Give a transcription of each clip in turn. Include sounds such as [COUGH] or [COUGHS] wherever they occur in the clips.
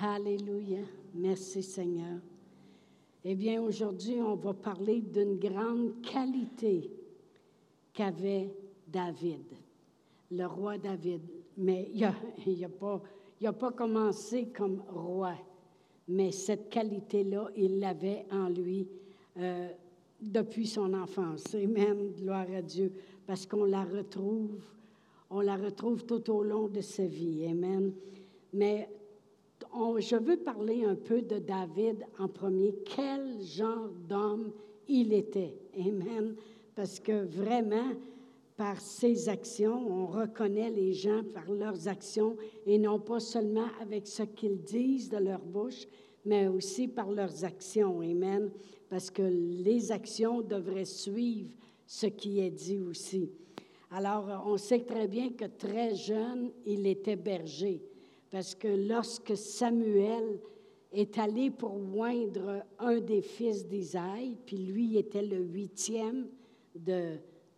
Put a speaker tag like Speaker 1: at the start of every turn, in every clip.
Speaker 1: Alléluia. Merci Seigneur. Eh bien, aujourd'hui, on va parler d'une grande qualité qu'avait David, le roi David. Mais il n'a pas commencé comme roi, mais cette qualité-là, il l'avait en lui euh, depuis son enfance. Amen, gloire à Dieu, parce qu'on la retrouve, on la retrouve tout au long de sa vie. Amen. Mais je veux parler un peu de David en premier. Quel genre d'homme il était. Amen. Parce que vraiment, par ses actions, on reconnaît les gens par leurs actions et non pas seulement avec ce qu'ils disent de leur bouche, mais aussi par leurs actions. Amen. Parce que les actions devraient suivre ce qui est dit aussi. Alors, on sait très bien que très jeune, il était berger. Parce que lorsque Samuel est allé pour oindre un des fils d'Isaïe, puis lui était le huitième de,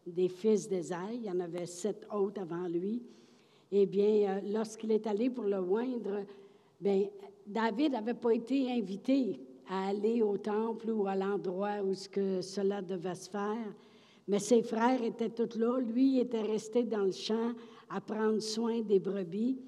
Speaker 1: des fils d'Isaïe, il y en avait sept autres avant lui, eh bien, euh, lorsqu'il est allé pour le oindre, bien, David n'avait pas été invité à aller au temple ou à l'endroit où ce que cela devait se faire. Mais ses frères étaient tous là. Lui était resté dans le champ à prendre soin des brebis.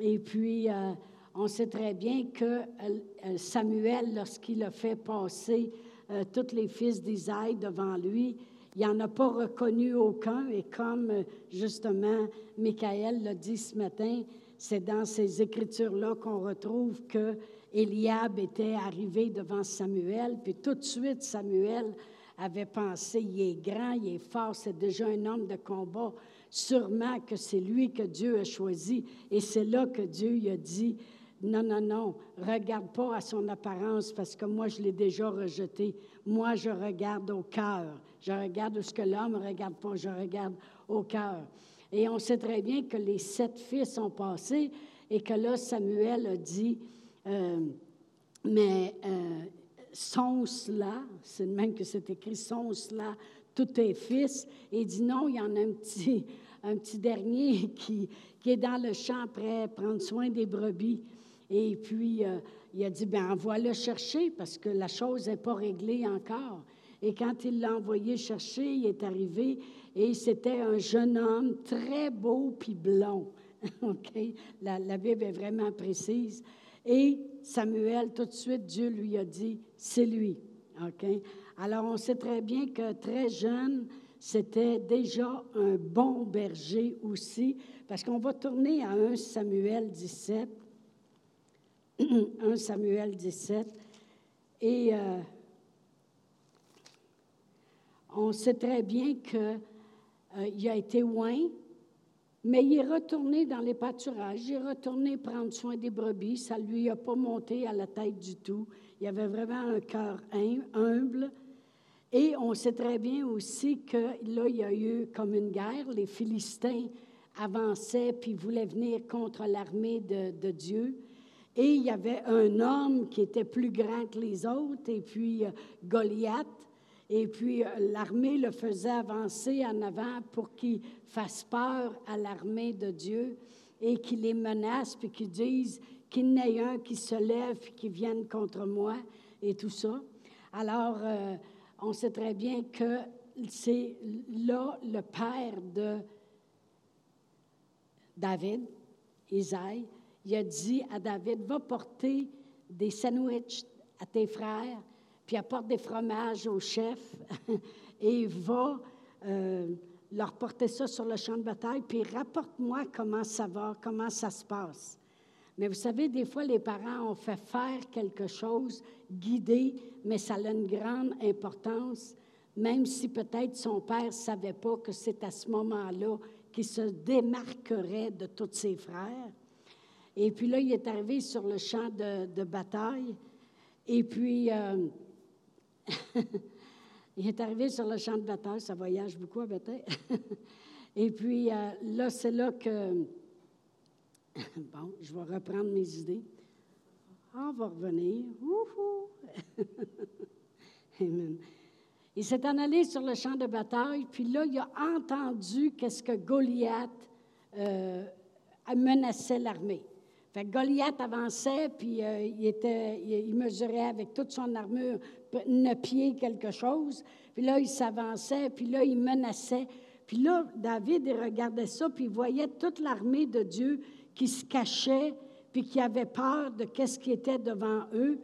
Speaker 1: Et puis, euh, on sait très bien que euh, Samuel, lorsqu'il a fait passer euh, tous les fils d'Isaïe devant lui, il n'en a pas reconnu aucun. Et comme justement Michael l'a dit ce matin, c'est dans ces écritures-là qu'on retrouve que Eliab était arrivé devant Samuel, puis tout de suite Samuel avait pensé, il est grand, il est fort, c'est déjà un homme de combat. Sûrement que c'est lui que Dieu a choisi. Et c'est là que Dieu lui a dit, non, non, non, regarde pas à son apparence parce que moi, je l'ai déjà rejeté. Moi, je regarde au cœur. Je regarde ce que l'homme ne regarde pas, je regarde au cœur. Et on sait très bien que les sept fils sont passés et que là, Samuel a dit, euh, mais euh, sont cela, c'est même que c'est écrit, sont cela tous tes fils. Et il dit non, il y en a un petit, un petit dernier [LAUGHS] qui, qui est dans le champ prêt à prendre soin des brebis. Et puis, euh, il a dit, ben envoie-le chercher parce que la chose n'est pas réglée encore. Et quand il l'a envoyé chercher, il est arrivé et c'était un jeune homme très beau puis blond. [LAUGHS] OK? La, la, Bible est vraiment précise. Et Samuel, tout de suite, Dieu lui a dit, c'est lui. OK? Alors, on sait très bien que très jeune, c'était déjà un bon berger aussi, parce qu'on va tourner à 1 Samuel 17. 1 [CLEARS THROAT] Samuel 17. Et euh, on sait très bien qu'il euh, a été loin, mais il est retourné dans les pâturages, il est retourné prendre soin des brebis, ça ne lui a pas monté à la tête du tout. Il avait vraiment un cœur humble. Et on sait très bien aussi que là, il y a eu comme une guerre. Les Philistins avançaient puis voulaient venir contre l'armée de, Dieu. Et il y avait un homme qui était plus grand que les autres, et puis euh, Goliath. Et puis euh, l'armée le faisait avancer en avant pour qu'il fasse peur à l'armée de Dieu et qu'il les menace, puis qu'il dise qu'il n'y ait un qui se lève, qui vienne contre moi, et tout ça. Alors, euh, on sait très bien que c'est là le père de David, Isaïe. Il a dit à David, va porter des sandwichs à tes frères, puis apporte des fromages au chef, [LAUGHS] et va euh, leur porter ça sur le champ de bataille, puis rapporte-moi comment ça va, comment ça se passe. Mais vous savez, des fois, les parents ont fait faire quelque chose, guidé, mais ça a une grande importance, même si peut-être son père ne savait pas que c'est à ce moment-là qu'il se démarquerait de tous ses frères. Et puis là, il est arrivé sur le champ de, bataille. Et puis, euh, [LAUGHS] il est arrivé sur le champ de bataille, ça voyage beaucoup à bataille. [LAUGHS] Et puis, euh, là, c'est là que [COUGHS] bon, je vais reprendre mes idées. On va revenir. [LAUGHS] Amen. Il s'est en allé sur le champ de bataille, puis là, il a entendu qu'est-ce que Goliath euh, menaçait l'armée. Fait Goliath avançait, puis euh, il, était, il, mesurait avec toute son armure neuf pieds quelque chose. Puis là, il s'avançait, puis là, il menaçait. Puis là, David, il regardait ça, puis il voyait toute l'armée de Dieu qui se cachait, puis qui avait peur de qu'est-ce qui était devant eux.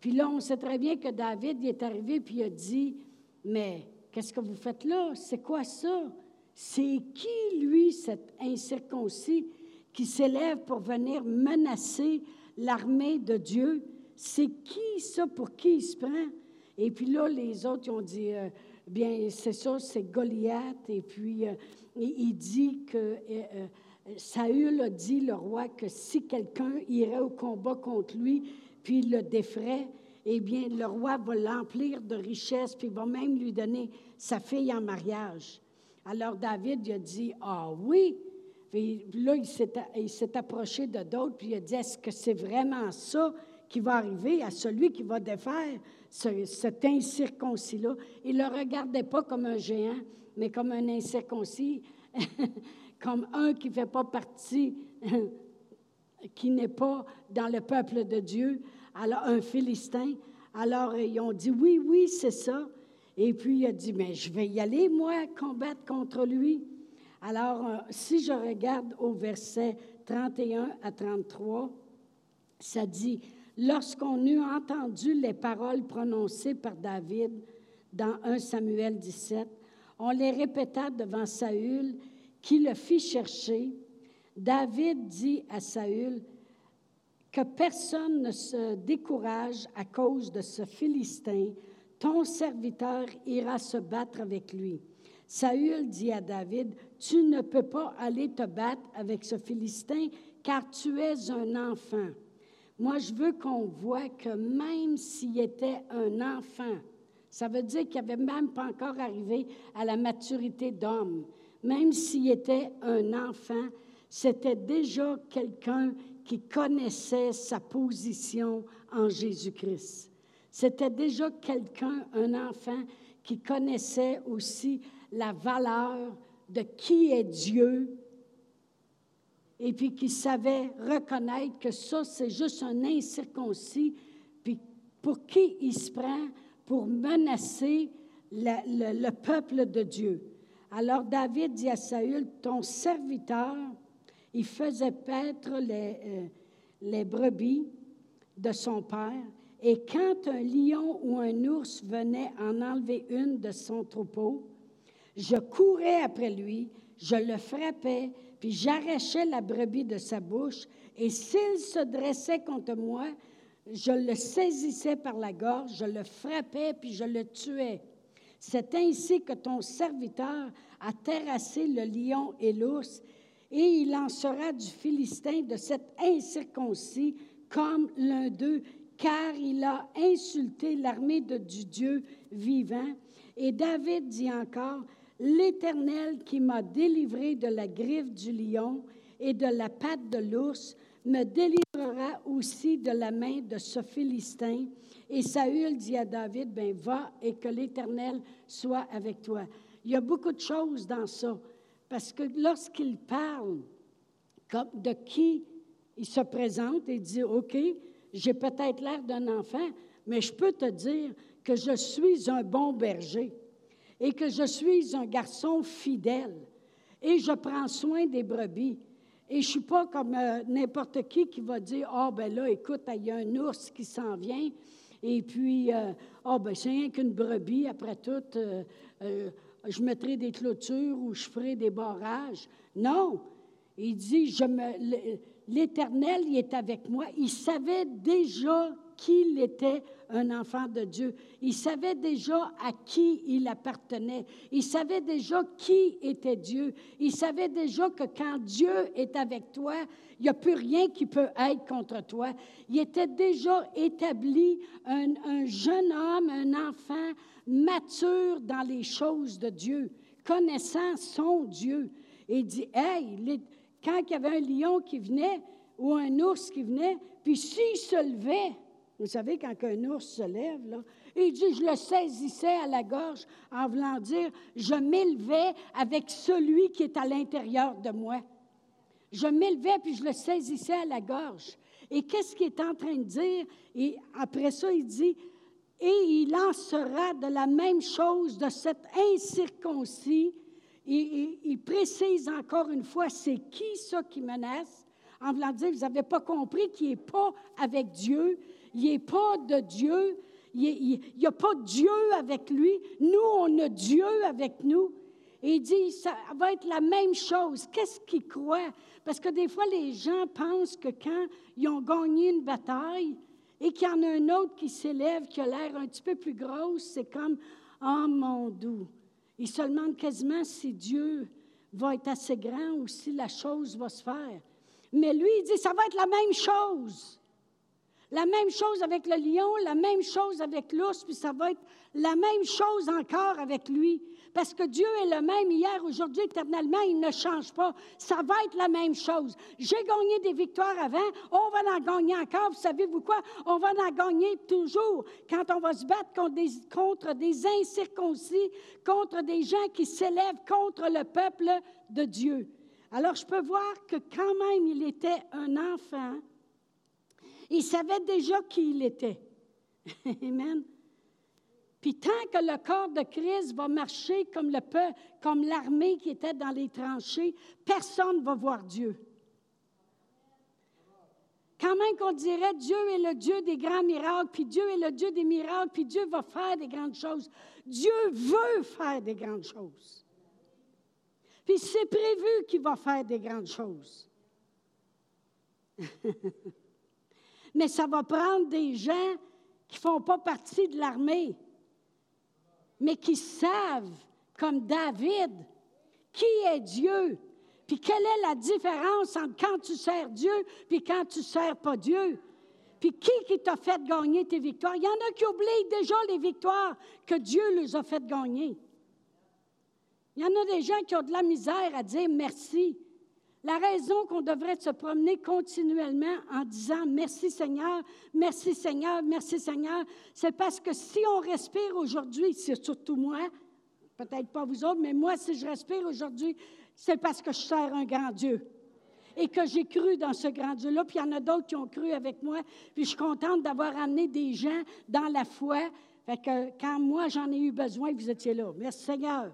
Speaker 1: Puis là, on sait très bien que David il est arrivé, puis il a dit, mais qu'est-ce que vous faites là? C'est quoi ça? C'est qui, lui, cet incirconcis? qui s'élève pour venir menacer l'armée de Dieu? C'est qui ça? Pour qui il se prend? Et puis là, les autres, ils ont dit, euh, bien, c'est ça, c'est Goliath. Et puis, euh, il, dit que euh, Saül a dit, le roi, que si quelqu'un irait au combat contre lui, puis le défrait, eh bien, le roi va l'emplir de richesses, puis va même lui donner sa fille en mariage. Alors David il a dit, ah oui, puis là, il s'est approché de d'autres, puis il a dit, est-ce que c'est vraiment ça qui va arriver à celui qui va défaire cet incirconcis-là? Il ne le regardait pas comme un géant, mais comme un incirconcis, [LAUGHS] comme un qui ne fait pas partie, [LAUGHS] qui n'est pas dans le peuple de Dieu, alors un Philistin. Alors, ils ont dit, oui, oui, c'est ça. Et puis, il a dit, mais je vais y aller, moi, combattre contre lui. Alors, euh, si je regarde au verset 31 à 33, ça dit, Lorsqu'on eut entendu les paroles prononcées par David dans 1 Samuel 17, on les répéta devant Saül, qui le fit chercher. David dit à Saül, que personne ne se décourage à cause de ce Philistin, ton serviteur ira se battre avec lui. Saül dit à David, Tu ne peux pas aller te battre avec ce Philistin car tu es un enfant. Moi, je veux qu'on voit que même s'il était un enfant, ça veut dire qu'il n'avait même pas encore arrivé à la maturité d'homme. Même s'il était un enfant, c'était déjà quelqu'un qui connaissait sa position en Jésus-Christ. C'était déjà quelqu'un, un enfant, qui connaissait aussi la valeur de qui est Dieu et puis qui savait reconnaître que ça, c'est juste un incirconcis, puis pour qui il se prend pour menacer le, peuple de Dieu. Alors David dit à Saül, ton serviteur, il faisait paître les, euh, les brebis de son père, et quand un lion ou un ours venait en enlever une de son troupeau, je courais après lui, je le frappais, puis j'arrachais la brebis de sa bouche, et s'il se dressait contre moi, je le saisissais par la gorge, je le frappais, puis je le tuais. C'est ainsi que ton serviteur a terrassé le lion et l'ours, et il en sera du Philistin de cet incirconcis comme l'un d'eux, car il a insulté l'armée du Dieu vivant. Et David dit encore, L'Éternel qui m'a délivré de la griffe du lion et de la patte de l'ours me délivrera aussi de la main de ce Philistin. Et Saül dit à David, ben va et que l'Éternel soit avec toi. Il y a beaucoup de choses dans ça, parce que lorsqu'il parle de qui il se présente et dit, OK, j'ai peut-être l'air d'un enfant, mais je peux te dire que je suis un bon berger et que je suis un garçon fidèle et je prends soin des brebis. Et je ne suis pas comme euh, n'importe qui qui va dire Ah, oh, ben là, écoute, il y a un ours qui s'en vient. Et puis, ah, oh, ben c'est rien qu'une brebis. Après tout, euh, je mettrai des clôtures ou je ferai des barrages. Non. Il dit L'Éternel, il est avec moi. Il savait déjà qu'il était un enfant de Dieu. Il savait déjà à qui il appartenait. Il savait déjà qui était Dieu. Il savait déjà que quand Dieu est avec toi, il n'y a plus rien qui peut être contre toi. Il était déjà établi un, un jeune homme, un enfant mature dans les choses de Dieu, connaissant son Dieu. Et il dit, hey, quand il y avait un lion qui venait ou un ours qui venait, puis s'il se levait, vous savez, quand un ours se lève, il dit, je le saisissais à la gorge en voulant dire, je m'élevais avec celui qui est à l'intérieur de moi. Je m'élevais puis je le saisissais à la gorge. Et qu'est-ce qu'il est en train de dire? Et après ça, il dit, et il en sera de la même chose de cet incirconcis. Et, il précise encore une fois, c'est qui ça qui menace? En voulant dire, vous n'avez pas compris qu'il n'est pas avec Dieu, il n'est pas de Dieu, il n'y a pas Dieu avec lui. Nous, on a Dieu avec nous. Et il dit, ça va être la même chose. Qu'est-ce qu'il croit? Parce que des fois, les gens pensent que quand ils ont gagné une bataille et qu'il y en a un autre qui s'élève, qui a l'air un petit peu plus grosse, c'est comme, oh mon doux. Il se demande quasiment si Dieu va être assez grand ou si la chose va se faire. Mais lui, il dit, ça va être la même chose. La même chose avec le lion, la même chose avec l'ours, puis ça va être la même chose encore avec lui. Parce que Dieu est le même hier, aujourd'hui, éternellement, il ne change pas. Ça va être la même chose. J'ai gagné des victoires avant, on va en gagner encore. Vous savez-vous quoi? On va en gagner toujours quand on va se battre contre des, contre des incirconcis, contre des gens qui s'élèvent contre le peuple de Dieu. Alors, je peux voir que quand même, il était un enfant. Il savait déjà qui il était. [LAUGHS] Amen. Puis tant que le corps de Christ va marcher comme comme l'armée qui était dans les tranchées, personne ne va voir Dieu. Quand même qu'on dirait Dieu est le Dieu des grands miracles, puis Dieu est le Dieu des miracles, puis Dieu va faire des grandes choses. Dieu veut faire des grandes choses. Puis c'est prévu qu'il va faire des grandes choses. [LAUGHS] Mais ça va prendre des gens qui ne font pas partie de l'armée mais qui savent, comme David, qui est Dieu, puis quelle est la différence entre quand tu sers Dieu puis quand tu ne sers pas Dieu? Puis qui qui t'a fait gagner tes victoires? Il y en a qui oublient déjà les victoires que Dieu les a fait gagner. Il y en a des gens qui ont de la misère à dire merci. La raison qu'on devrait se promener continuellement en disant merci Seigneur, merci Seigneur, merci Seigneur, c'est parce que si on respire aujourd'hui, c'est surtout moi, peut-être pas vous autres, mais moi, si je respire aujourd'hui, c'est parce que je sers un grand Dieu et que j'ai cru dans ce grand Dieu-là. Puis il y en a d'autres qui ont cru avec moi. Puis je suis contente d'avoir amené des gens dans la foi. Fait que quand moi j'en ai eu besoin, vous étiez là. Merci Seigneur.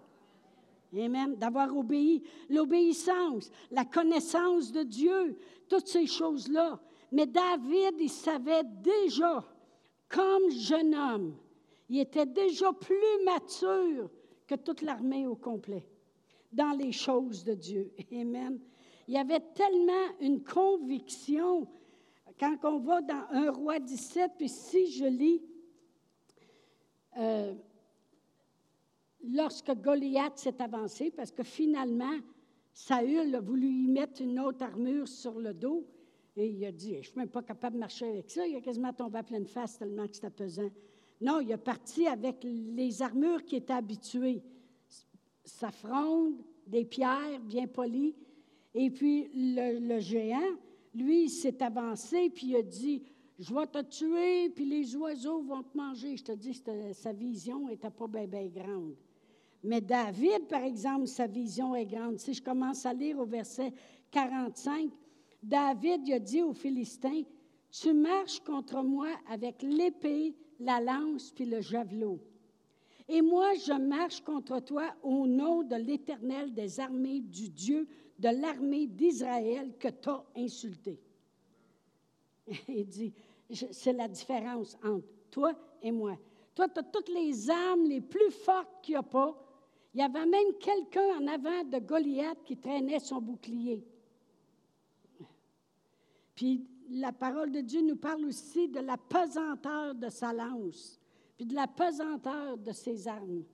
Speaker 1: Amen. D'avoir obéi. L'obéissance, la connaissance de Dieu, toutes ces choses-là. Mais David, il savait déjà, comme jeune homme, il était déjà plus mature que toute l'armée au complet dans les choses de Dieu. Amen. Il y avait tellement une conviction. Quand on va dans un roi 17, puis si je lis, euh, lorsque Goliath s'est avancé, parce que finalement, Saül a voulu y mettre une autre armure sur le dos, et il a dit, je ne suis même pas capable de marcher avec ça, il a quasiment tombé à pleine face tellement que c'était pesant. Non, il est parti avec les armures qui étaient habituées. Sa fronde, des pierres bien polies. Et puis le, géant, lui, il s'est avancé, puis il a dit, je vais te tuer, puis les oiseaux vont te manger. Je te dis, sa vision n'était pas bien grande. Mais David, par exemple, sa vision est grande. Si je commence à lire au verset 45, David a dit aux Philistins, Tu marches contre moi avec l'épée, la lance puis le javelot. Et moi, je marche contre toi au nom de l'Éternel des armées, du Dieu de l'armée d'Israël que tu as insulté. [LAUGHS] Il dit, c'est la différence entre toi et moi. Toi, tu as toutes les armes les plus fortes qu'il n'y a pas, il y avait même quelqu'un en avant de Goliath qui traînait son bouclier. Puis la parole de Dieu nous parle aussi de la pesanteur de sa lance, puis de la pesanteur de ses armes.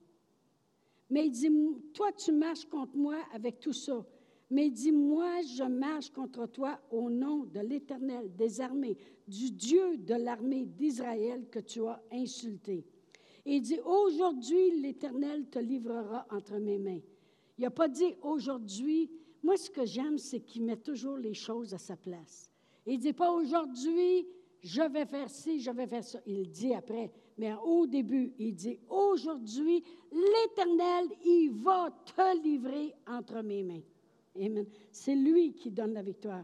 Speaker 1: Mais il dit, toi, tu marches contre moi avec tout ça. Mais il dit, moi, je marche contre toi au nom de l'Éternel des armées, du Dieu de l'armée d'Israël que tu as insulté. Il dit, aujourd'hui, l'Éternel te livrera entre mes mains. Il n'a pas dit aujourd'hui. Moi, ce que j'aime, c'est qu'il met toujours les choses à sa place. Il ne dit pas aujourd'hui, je vais faire ci, je vais faire ça. Il dit après. Mais au début, il dit, aujourd'hui, l'Éternel, il va te livrer entre mes mains. Amen. C'est lui qui donne la victoire.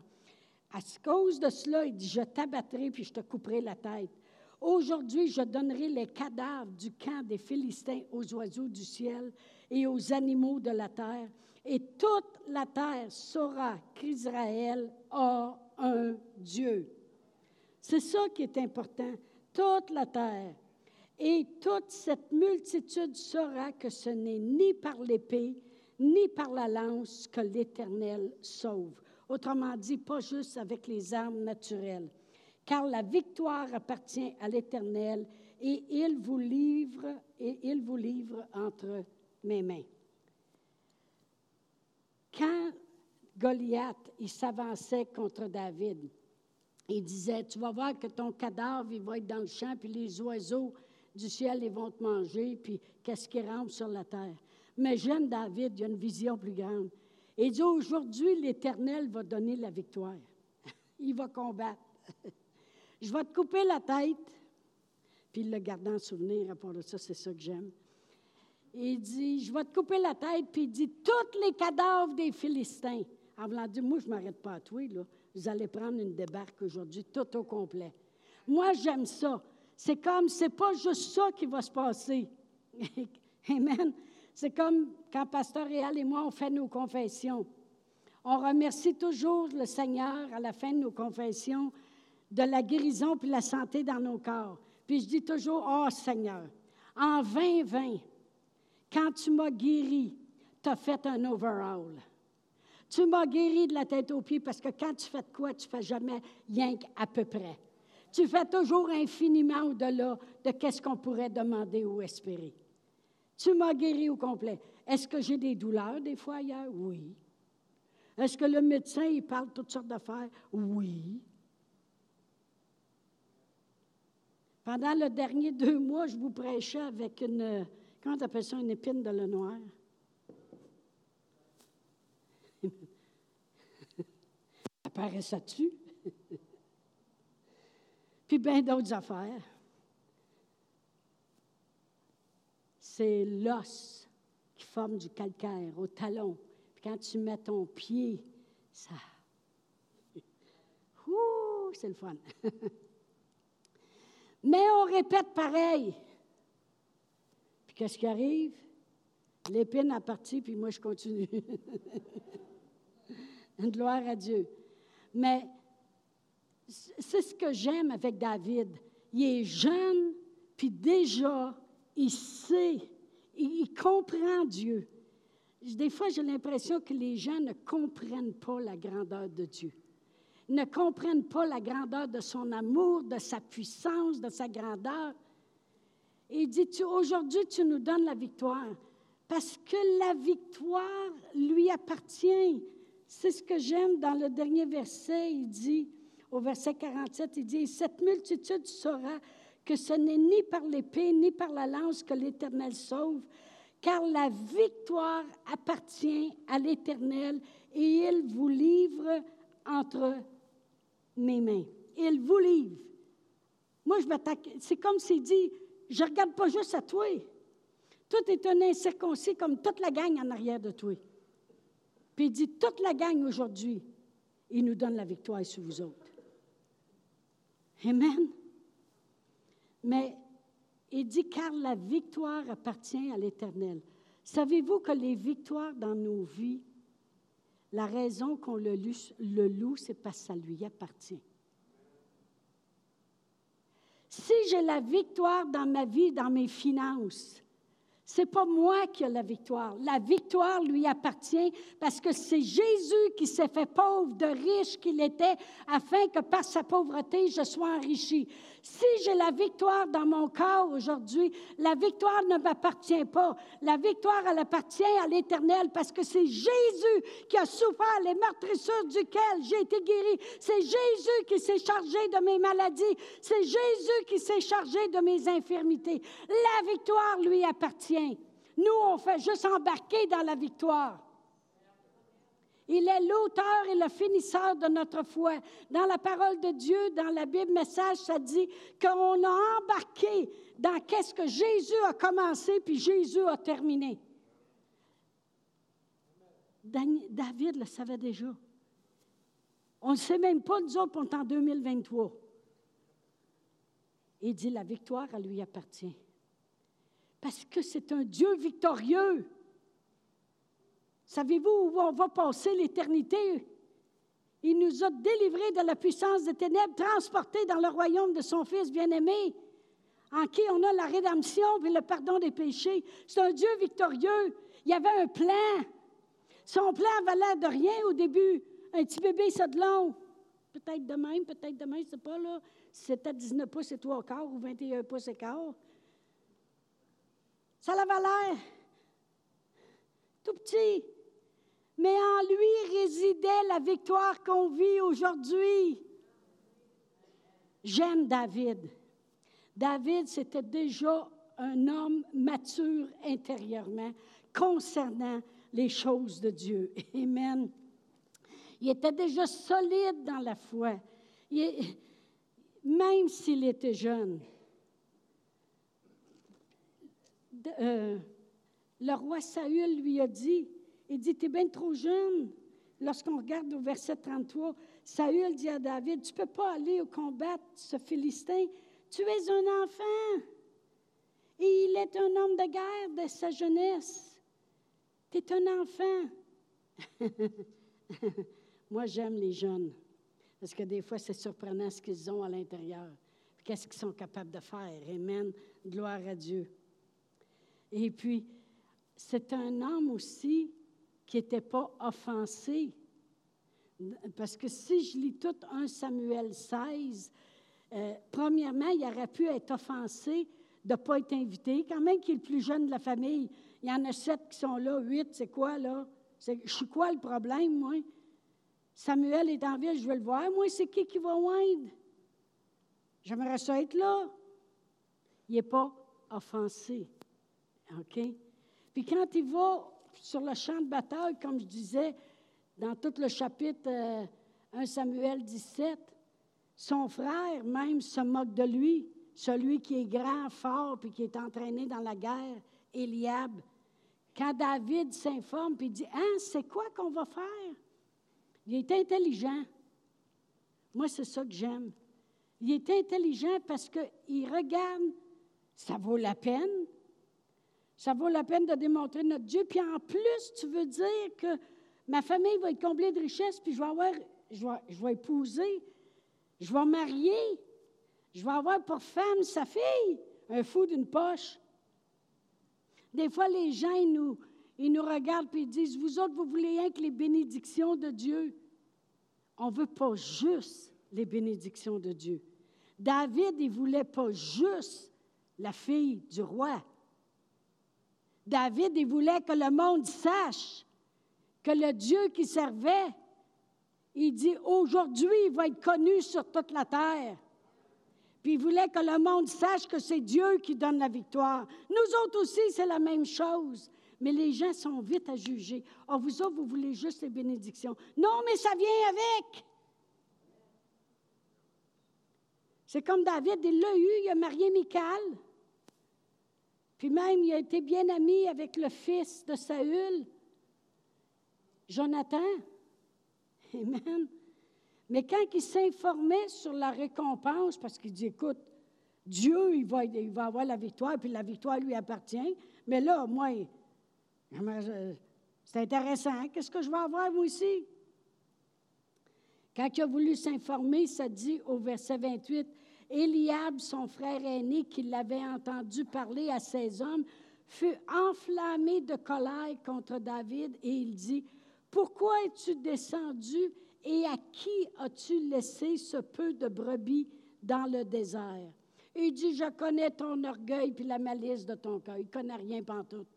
Speaker 1: À cause de cela, il dit, je t'abattrai puis je te couperai la tête. Aujourd'hui, je donnerai les cadavres du camp des Philistins aux oiseaux du ciel et aux animaux de la terre. Et toute la terre saura qu'Israël a un Dieu. C'est ça qui est important. Toute la terre. Et toute cette multitude saura que ce n'est ni par l'épée, ni par la lance que l'Éternel sauve. Autrement dit, pas juste avec les armes naturelles. Car la victoire appartient à l'Éternel et il vous livre et il vous livre entre mes mains. Quand Goliath il s'avançait contre David, il disait, tu vas voir que ton cadavre, il va être dans le champ, puis les oiseaux du ciel, ils vont te manger, puis qu'est-ce qui rampe sur la terre. Mais j'aime David, il a une vision plus grande. Il dit, aujourd'hui, l'Éternel va donner la victoire. [LAUGHS] il va combattre. [LAUGHS] Je vais te couper la tête, puis il le garde en souvenir, à rapport à ça, c'est ça que j'aime. Il dit, je vais te couper la tête, puis il dit, tous les cadavres des Philistins. En voulant dire, moi, je ne m'arrête pas à toi, là. Vous allez prendre une débarque aujourd'hui, tout au complet. Moi, j'aime ça. C'est comme, c'est pas juste ça qui va se passer. [LAUGHS] Amen. C'est comme quand Pasteur Réal et moi, on fait nos confessions. On remercie toujours le Seigneur à la fin de nos confessions de la guérison puis la santé dans nos corps. Puis je dis toujours, oh Seigneur, en 2020, quand tu m'as guéri, tu as fait un overhaul. Tu m'as guéri de la tête aux pieds parce que quand tu fais quoi, tu ne fais jamais rien à peu près. Tu fais toujours infiniment au-delà de ce qu'on pourrait demander ou espérer. Tu m'as guéri au complet. Est-ce que j'ai des douleurs des fois ailleurs? Oui. Est-ce que le médecin, il parle toutes sortes d'affaires? Oui. Pendant le dernier deux mois, je vous prêchais avec une, comment tu appelles ça, une épine de le noir? Apparaît ça dessus? Puis bien d'autres affaires. C'est l'os qui forme du calcaire au talon. Puis quand tu mets ton pied, ça. [LAUGHS] Ouh, c'est le fun. [LAUGHS] Mais on répète pareil. Puis qu'est-ce qui arrive? L'épine a parti, puis moi je continue. [LAUGHS] Gloire à Dieu. Mais c'est ce que j'aime avec David. Il est jeune, puis déjà, il sait, il, comprend Dieu. Des fois, j'ai l'impression que les gens ne comprennent pas la grandeur de Dieu. Ne comprennent pas la grandeur de son amour, de sa puissance, de sa grandeur. Et il dit, aujourd'hui, tu nous donnes la victoire, parce que la victoire lui appartient. C'est ce que j'aime dans le dernier verset. Il dit, au verset 47, il dit, Cette multitude saura que ce n'est ni par l'épée ni par la lance que l'Éternel sauve, car la victoire appartient à l'Éternel et il vous livre entre mes mains. Il vous livre. Moi, je m'attaque. C'est comme s'il dit, je ne regarde pas juste à toi. Tout est un incirconcis comme toute la gang en arrière de toi. Puis il dit, toute la gang aujourd'hui, il nous donne la victoire sur vous autres. Amen. Mais il dit, car la victoire appartient à l'Éternel. Savez-vous que les victoires dans nos vies, la raison qu'on le, le loue, c'est parce que ça lui appartient. Si j'ai la victoire dans ma vie, dans mes finances, c'est pas moi qui ai la victoire. La victoire lui appartient parce que c'est Jésus qui s'est fait pauvre de riche qu'il était afin que par sa pauvreté, je sois enrichi. Si j'ai la victoire dans mon corps aujourd'hui, la victoire ne m'appartient pas. La victoire, elle appartient à l'Éternel parce que c'est Jésus qui a souffert les meurtrissures duquel j'ai été guéri. C'est Jésus qui s'est chargé de mes maladies. C'est Jésus qui s'est chargé de mes infirmités. La victoire lui appartient. Nous, on fait juste embarquer dans la victoire. Il est l'auteur et le finisseur de notre foi. Dans la parole de Dieu, dans la Bible message, ça dit qu'on a embarqué dans qu'est-ce que Jésus a commencé, puis Jésus a terminé. David le savait déjà. On ne sait même pas, nous autres, on est en 2023. Il dit, la victoire, elle lui appartient. Parce que c'est un Dieu victorieux. Savez-vous où on va passer l'éternité? Il nous a délivrés de la puissance des ténèbres, transportés dans le royaume de son Fils bien-aimé, en qui on a la rédemption et le pardon des péchés. C'est un Dieu victorieux. Il y avait un plan. Son plan valait de rien au début. Un petit bébé, ça de long. Peut-être de même, peut-être de même, c'est pas là. C'était 19 pouces et 3 quarts ou 21 pouces et quart. Ça la l'air tout petit. Mais en lui résidait la victoire qu'on vit aujourd'hui. J'aime David. David, c'était déjà un homme mature intérieurement concernant les choses de Dieu. [LAUGHS] Amen. Il était déjà solide dans la foi, même s'il était jeune. Euh, le roi Saül lui a dit, il dit, tu es bien trop jeune. Lorsqu'on regarde au verset 33, Saül dit à David, tu ne peux pas aller au combat, ce Philistin, tu es un enfant. Et il est un homme de guerre de sa jeunesse. Tu es un enfant. [LAUGHS] Moi, j'aime les jeunes, parce que des fois, c'est surprenant ce qu'ils ont à l'intérieur. Qu'est-ce qu'ils sont capables de faire? Amen. Gloire à Dieu. Et puis, c'est un homme aussi qui n'était pas offensé. Parce que si je lis tout 1 Samuel 16, euh, premièrement, il aurait pu être offensé de ne pas être invité, quand même qu'il est le plus jeune de la famille. Il y en a sept qui sont là, huit, c'est quoi là? Je suis quoi le problème, moi? Samuel est en ville, je veux le voir. Moi, c'est qui qui va oindre? J'aimerais ça être là. Il n'est pas offensé. OK? Puis quand il va sur le champ de bataille, comme je disais, dans tout le chapitre 1 euh, Samuel 17, son frère même se moque de lui, celui qui est grand, fort, puis qui est entraîné dans la guerre, Eliab. Quand David s'informe, puis dit, Hein, c'est quoi qu'on va faire? Il est intelligent. Moi, c'est ça que j'aime. Il est intelligent parce qu'il regarde, ça vaut la peine. Ça vaut la peine de démontrer notre Dieu. Puis en plus, tu veux dire que ma famille va être comblée de richesses, puis je vais avoir, je vais, épouser, je vais marier, je vais avoir pour femme sa fille, un fou d'une poche. Des fois, les gens, nous, ils nous regardent et ils disent, vous autres, vous voulez rien que les bénédictions de Dieu. On ne veut pas juste les bénédictions de Dieu. David, il ne voulait pas juste la fille du roi. David, il voulait que le monde sache que le Dieu qui servait, il dit, aujourd'hui, il va être connu sur toute la terre. Puis il voulait que le monde sache que c'est Dieu qui donne la victoire. Nous autres aussi, c'est la même chose. Mais les gens sont vite à juger. Oh, vous autres, vous voulez juste les bénédictions. Non, mais ça vient avec. C'est comme David, il l'a eu, il a marié Michal. Puis même, il a été bien ami avec le fils de Saül, Jonathan. Amen. Mais quand il s'informait sur la récompense, parce qu'il dit, écoute, Dieu, il va, avoir la victoire, puis la victoire lui appartient. Mais là, moi, c'est intéressant. Qu'est-ce que je vais avoir, moi aussi? Quand il a voulu s'informer, ça dit au verset 28, Eliab, son frère aîné, qui l'avait entendu parler à ses hommes, fut enflammé de colère contre David et il dit, Pourquoi es-tu descendu et à qui as-tu laissé ce peu de brebis dans le désert? il dit, Je connais ton orgueil puis la malice de ton cœur. Il ne connaît rien pantoute.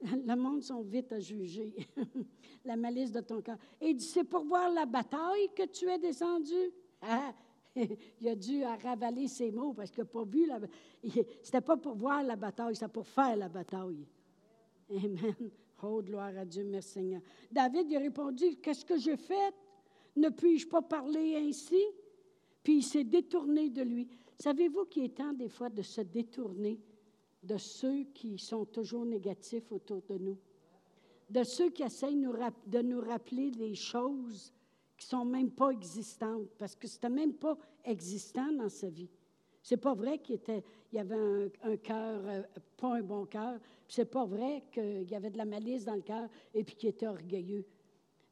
Speaker 1: Le monde sont vite à juger [LAUGHS] la malice de ton cœur. Et il dit, c'est pour voir la bataille que tu es descendu? Ah, [LAUGHS] il a dû ravaler ses mots parce qu'il n'a pas vu la C'était pas pour voir la bataille, c'était pour faire la bataille. Amen. Oh, gloire à Dieu, merci Seigneur. David il a répondu Qu'est-ce que j'ai fait? Ne puis-je pas parler ainsi? Puis il s'est détourné de lui. Savez-vous qu'il est temps des fois de se détourner de ceux qui sont toujours négatifs autour de nous, de ceux qui essayent de nous rappeler des choses qui sont même pas existantes, parce que c'était même pas existant dans sa vie. C'est pas vrai qu'il était, il avait un, cœur, euh, pas un bon cœur. C'est pas vrai qu'il y avait de la malice dans le cœur et puis qu'il était orgueilleux.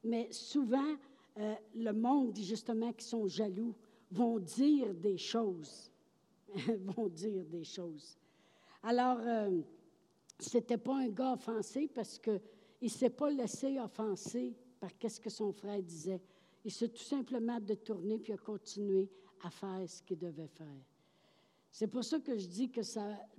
Speaker 1: Mais souvent, euh, le monde, justement, qui sont jaloux, vont dire des choses. [LAUGHS] vont dire des choses. Alors, euh, c'était pas un gars offensé parce qu'il ne s'est pas laissé offenser par ce que son frère disait. Il s'est tout simplement détourné puis a continué à faire ce qu'il devait faire. C'est pour ça que je dis que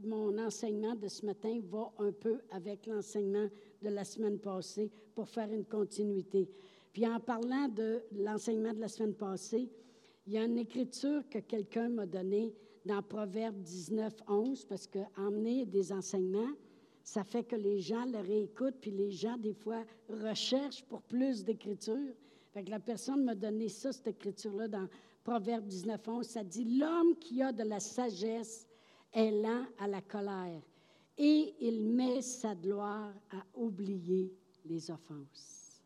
Speaker 1: mon enseignement de ce matin va un peu avec l'enseignement de la semaine passée pour faire une continuité. Puis en parlant de l'enseignement de la semaine passée, il y a une écriture que quelqu'un m'a donnée dans Proverbe 19, 11, parce qu'emmener des enseignements, ça fait que les gens le réécoutent, puis les gens, des fois, recherchent pour plus d'écriture. La personne m'a donné ça, cette écriture-là, dans Proverbe 19, 11, ça dit L'homme qui a de la sagesse est lent à la colère et il met sa gloire à oublier les offenses.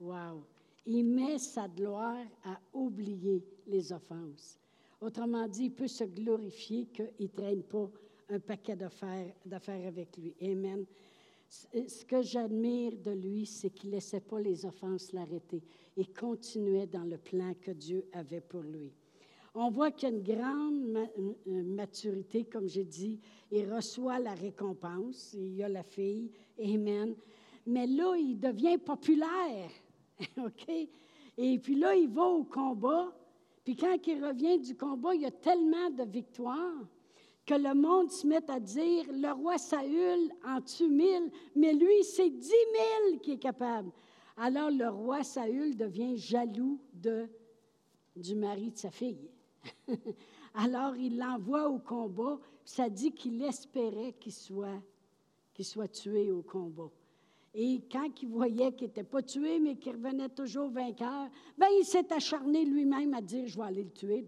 Speaker 1: Wow! Il met sa gloire à oublier les offenses. Autrement dit, il peut se glorifier qu'il ne traîne pas un paquet d'affaires avec lui. Amen. Ce que j'admire de lui, c'est qu'il ne laissait pas les offenses l'arrêter et continuait dans le plan que Dieu avait pour lui. On voit qu'il a une grande euh, maturité, comme j'ai dit. Il reçoit la récompense. Il y a la fille. Amen. Mais là, il devient populaire. [LAUGHS] OK? Et puis là, il va au combat. Puis quand il revient du combat, il y a tellement de victoires que le monde se met à dire, le roi Saül en tue mille, mais lui, c'est dix mille qui est capable. Alors le roi Saül devient jaloux de, du mari de sa fille. [LAUGHS] Alors il l'envoie au combat, ça dit qu'il espérait qu'il soit, soit tué au combat. Et quand il voyait qu'il n'était pas tué, mais qu'il revenait toujours vainqueur, ben il s'est acharné lui-même à dire, je vais aller le tuer.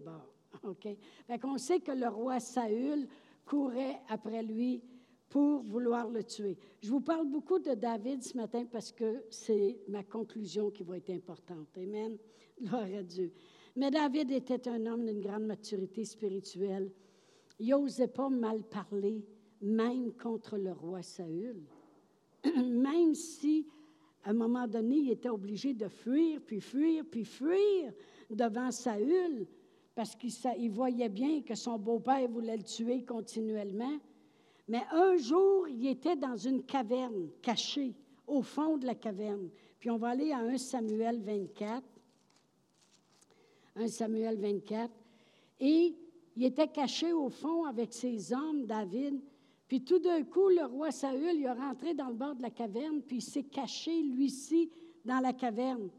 Speaker 1: OK? Fait qu'on sait que le roi Saül courait après lui pour vouloir le tuer. Je vous parle beaucoup de David ce matin parce que c'est ma conclusion qui va être importante. Amen. [LAUGHS] Gloire à Dieu. Mais David était un homme d'une grande maturité spirituelle. Il n'osait pas mal parler, même contre le roi Saül. [CLEARS THROAT] même si, à un moment donné, il était obligé de fuir, puis fuir, puis fuir devant Saül parce qu'il voyait bien que son beau-père voulait le tuer continuellement. Mais un jour, il était dans une caverne cachée, au fond de la caverne. Puis on va aller à 1 Samuel 24. 1 Samuel 24. Et il était caché au fond avec ses hommes, David. Puis tout d'un coup, le roi Saül, il est rentré dans le bord de la caverne, puis il s'est caché, lui-ci, dans la caverne.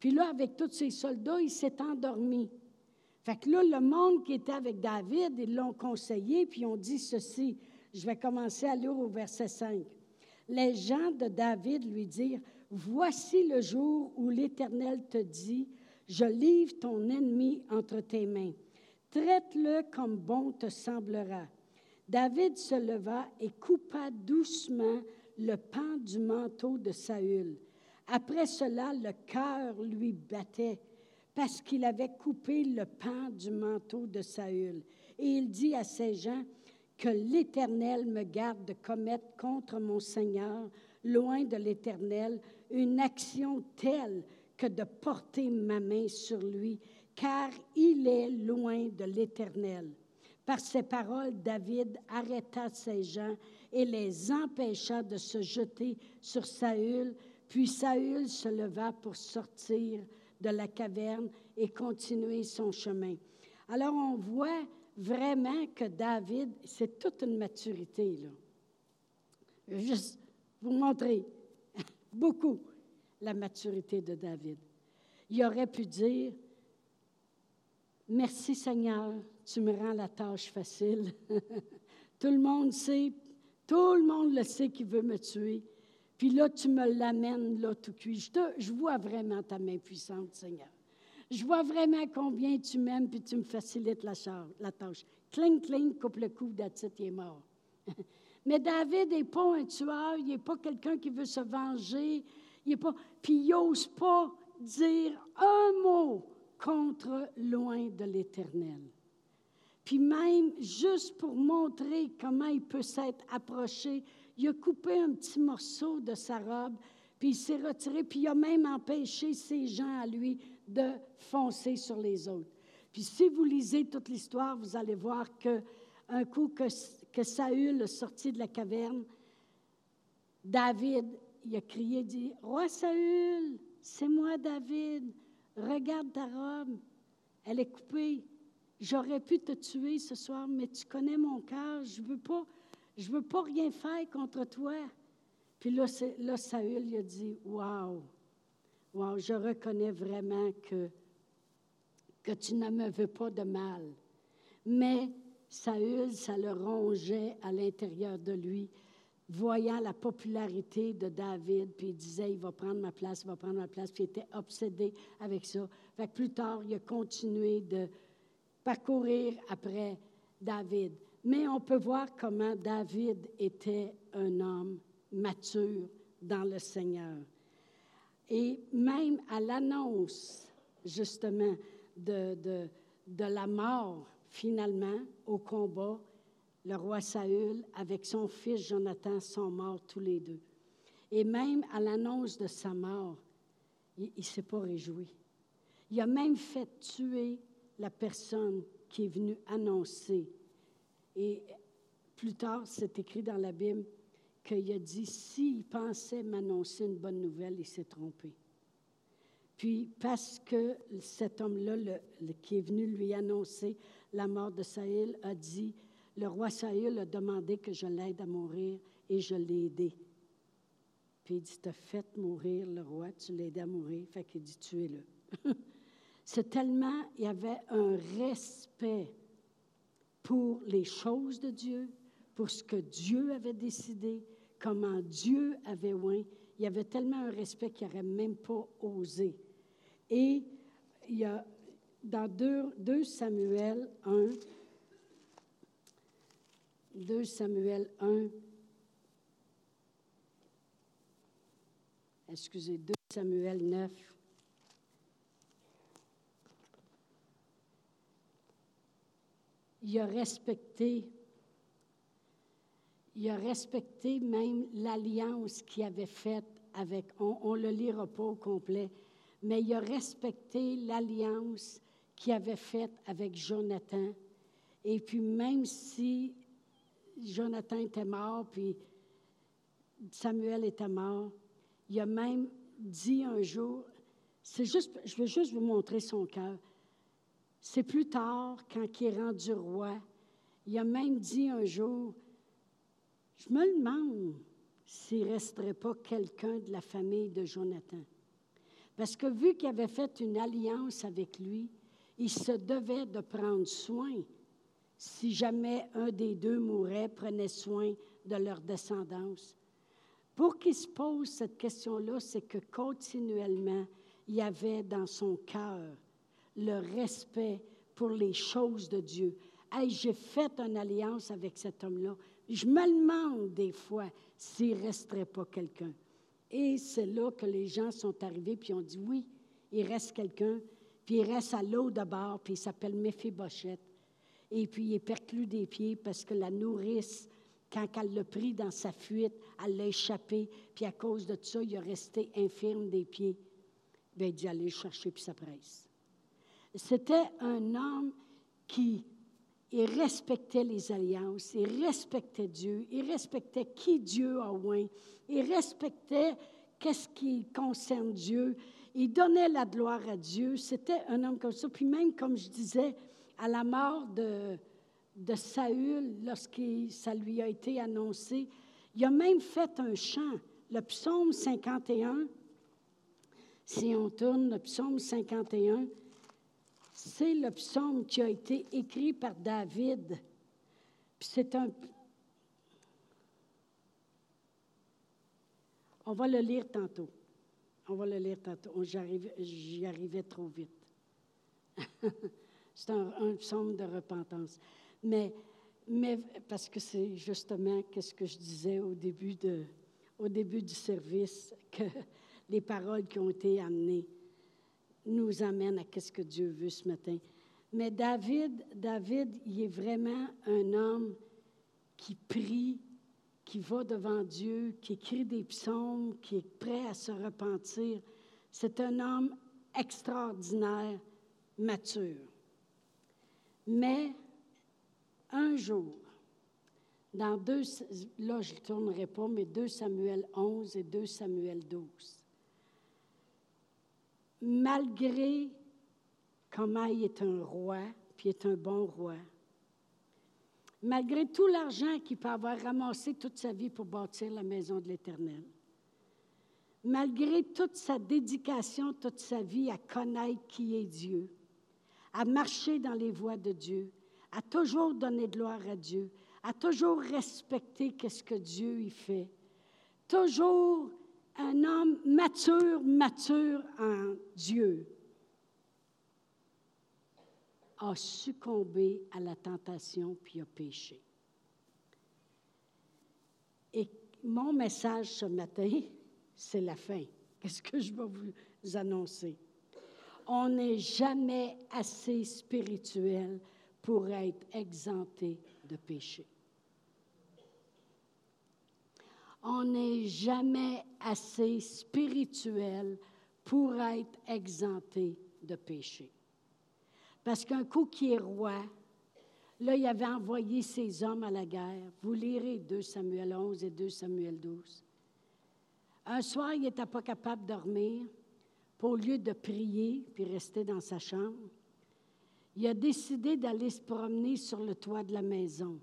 Speaker 1: Puis là, avec tous ses soldats, il s'est endormi. Fait que là, le monde qui était avec David, ils l'ont conseillé, puis ils ont dit ceci. Je vais commencer à lire au verset 5. Les gens de David lui dirent, Voici le jour où l'Éternel te dit, Je livre ton ennemi entre tes mains. Traite-le comme bon te semblera. David se leva et coupa doucement le pan du manteau de Saül. Après cela, le cœur lui battait parce qu'il avait coupé le pan du manteau de Saül. Et il dit à ses gens, que l'Éternel me garde de commettre contre mon Seigneur, loin de l'Éternel, une action telle que de porter ma main sur lui, car il est loin de l'Éternel. Par ces paroles, David arrêta ses gens et les empêcha de se jeter sur Saül, puis Saül se leva pour sortir de la caverne et continuer son chemin. Alors on voit vraiment que David, c'est toute une maturité. Là. Juste vous montrer [LAUGHS] beaucoup la maturité de David. Il aurait pu dire, Merci Seigneur, tu me rends la tâche facile. [LAUGHS] tout le monde sait, tout le monde le sait qui veut me tuer. Puis là, tu me l'amènes là tout cuit. Je, je vois vraiment ta main puissante, Seigneur. Je vois vraiment combien tu m'aimes, puis tu me facilites la, la tâche. Cling, cling, coupe le cou, d'attitude, il est mort. [LAUGHS] Mais David n'est pas un tueur, il n'est pas quelqu'un qui veut se venger, il est pas, puis il n'ose pas dire un mot contre loin de l'Éternel. Puis même, juste pour montrer comment il peut s'être approché, il a coupé un petit morceau de sa robe, puis il s'est retiré, puis il a même empêché ces gens à lui de foncer sur les autres. Puis si vous lisez toute l'histoire, vous allez voir que un coup que, que Saül est sorti de la caverne, David, il a crié, dit, Roi Saül, c'est moi David, regarde ta robe, elle est coupée. J'aurais pu te tuer ce soir, mais tu connais mon cœur, je ne veux, pas, je veux pas rien faire contre toi. Puis là, là Saül il a dit, Waouh, wow, je reconnais vraiment que, que tu ne me veux pas de mal. Mais Saül, ça le rongeait à l'intérieur de lui, voyant la popularité de David, puis il disait, il va prendre ma place, il va prendre ma place, puis il était obsédé avec ça. Fait que plus tard, il a continué de parcourir après David. Mais on peut voir comment David était un homme mature dans le Seigneur. Et même à l'annonce, justement, de, de, la mort, finalement, au combat, le roi Saül, avec son fils Jonathan, sont morts tous les deux. Et même à l'annonce de sa mort, il ne s'est pas réjoui. Il a même fait tuer la personne qui est venue annoncer. Et plus tard, c'est écrit dans la Bible qu'il a dit, s'il pensait m'annoncer une bonne nouvelle, il s'est trompé. Puis, parce que cet homme-là, qui est venu lui annoncer la mort de Saül, a dit, le roi Saül a demandé que je l'aide à mourir et je l'ai aidé. Puis il dit, tu as fait mourir le roi, tu l'as aidé à mourir. Fait qu'il dit, tuez-le. [LAUGHS] C'est tellement, il y avait un respect pour les choses de Dieu, pour ce que Dieu avait décidé, comment Dieu avait oint. Il y avait tellement un respect qu'il n'aurait même pas osé. Et il y a dans 2, Samuel 1, 2 Samuel 1, excusez, 2 Samuel 9, il a respecté, il a respecté même l'alliance qu'il avait faite avec, on ne le lira pas au complet, mais il a respecté l'alliance qu'il avait faite avec Jonathan. Et puis même si Jonathan était mort, puis Samuel était mort, il a même dit un jour, c'est juste, je veux juste vous montrer son cœur. C'est plus tard, quand il est rendu roi, il a même dit un jour, je me demande s'il ne resterait pas quelqu'un de la famille de Jonathan. Parce que vu qu'il avait fait une alliance avec lui, il se devait de prendre soin. Si jamais un des deux mourait, prenait soin de leur descendance. Pour qu'il se pose cette question-là, c'est que continuellement, il y avait dans son cœur le respect pour les choses de Dieu. Hey, j'ai fait une alliance avec cet homme-là. Je me demande des fois s'il ne resterait pas quelqu'un. Et c'est là que les gens sont arrivés puis ont dit oui, il reste quelqu'un. Puis il reste à l'eau de bord, puis il s'appelle Méphibosheth. Et puis il est perclus des pieds parce que la nourrice, quand elle l'a pris dans sa fuite, elle l'a échappé. Puis à cause de ça, il est resté infirme des pieds. Bien, il dit aller chercher, puis ça presse. C'était un homme qui respectait les alliances, il respectait Dieu, il respectait qui Dieu a oint, il respectait qu'est-ce qui concerne Dieu, il donnait la gloire à Dieu. C'était un homme comme ça. Puis même, comme je disais, à la mort de, de Saül, lorsque ça lui a été annoncé, il a même fait un chant, le psaume 51. Si on tourne le psaume 51, c'est le psaume qui a été écrit par David. Puis c'est un. On va le lire tantôt. On va le lire tantôt. J'y arrivais trop vite. [LAUGHS] c'est un, psaume de repentance. Mais mais parce que c'est justement ce que je disais au début, de, au début du service, que [LAUGHS] les paroles qui ont été amenées nous amènent à ce que Dieu veut ce matin. Mais David, David, il est vraiment un homme qui prie, qui va devant Dieu, qui écrit des psaumes, qui est prêt à se repentir. C'est un homme extraordinaire, mature. Mais un jour, dans deux, là je ne tournerai pas, mais 2 Samuel 11 et 2 Samuel 12, malgré comment il est un roi, puis il est un bon roi, malgré tout l'argent qu'il peut avoir ramassé toute sa vie pour bâtir la maison de l'Éternel, malgré toute sa dédication, toute sa vie à connaître qui est Dieu, à marcher dans les voies de Dieu, à toujours donner gloire à Dieu, à toujours respecter qu'est-ce que Dieu y fait. Toujours un homme mature, mature en Dieu, a succombé à la tentation puis a péché. Et mon message ce matin, c'est la fin. Qu'est-ce que je vais vous annoncer? On n'est jamais assez spirituel pour être exempté de péché. On n'est jamais assez spirituel pour être exempté de péché. Parce qu'un coup qui est roi, là, il avait envoyé ses hommes à la guerre. Vous lirez 2 Samuel 11 et 2 Samuel 12. Un soir, il n'était pas capable de dormir. Au lieu de prier puis rester dans sa chambre, il a décidé d'aller se promener sur le toit de la maison.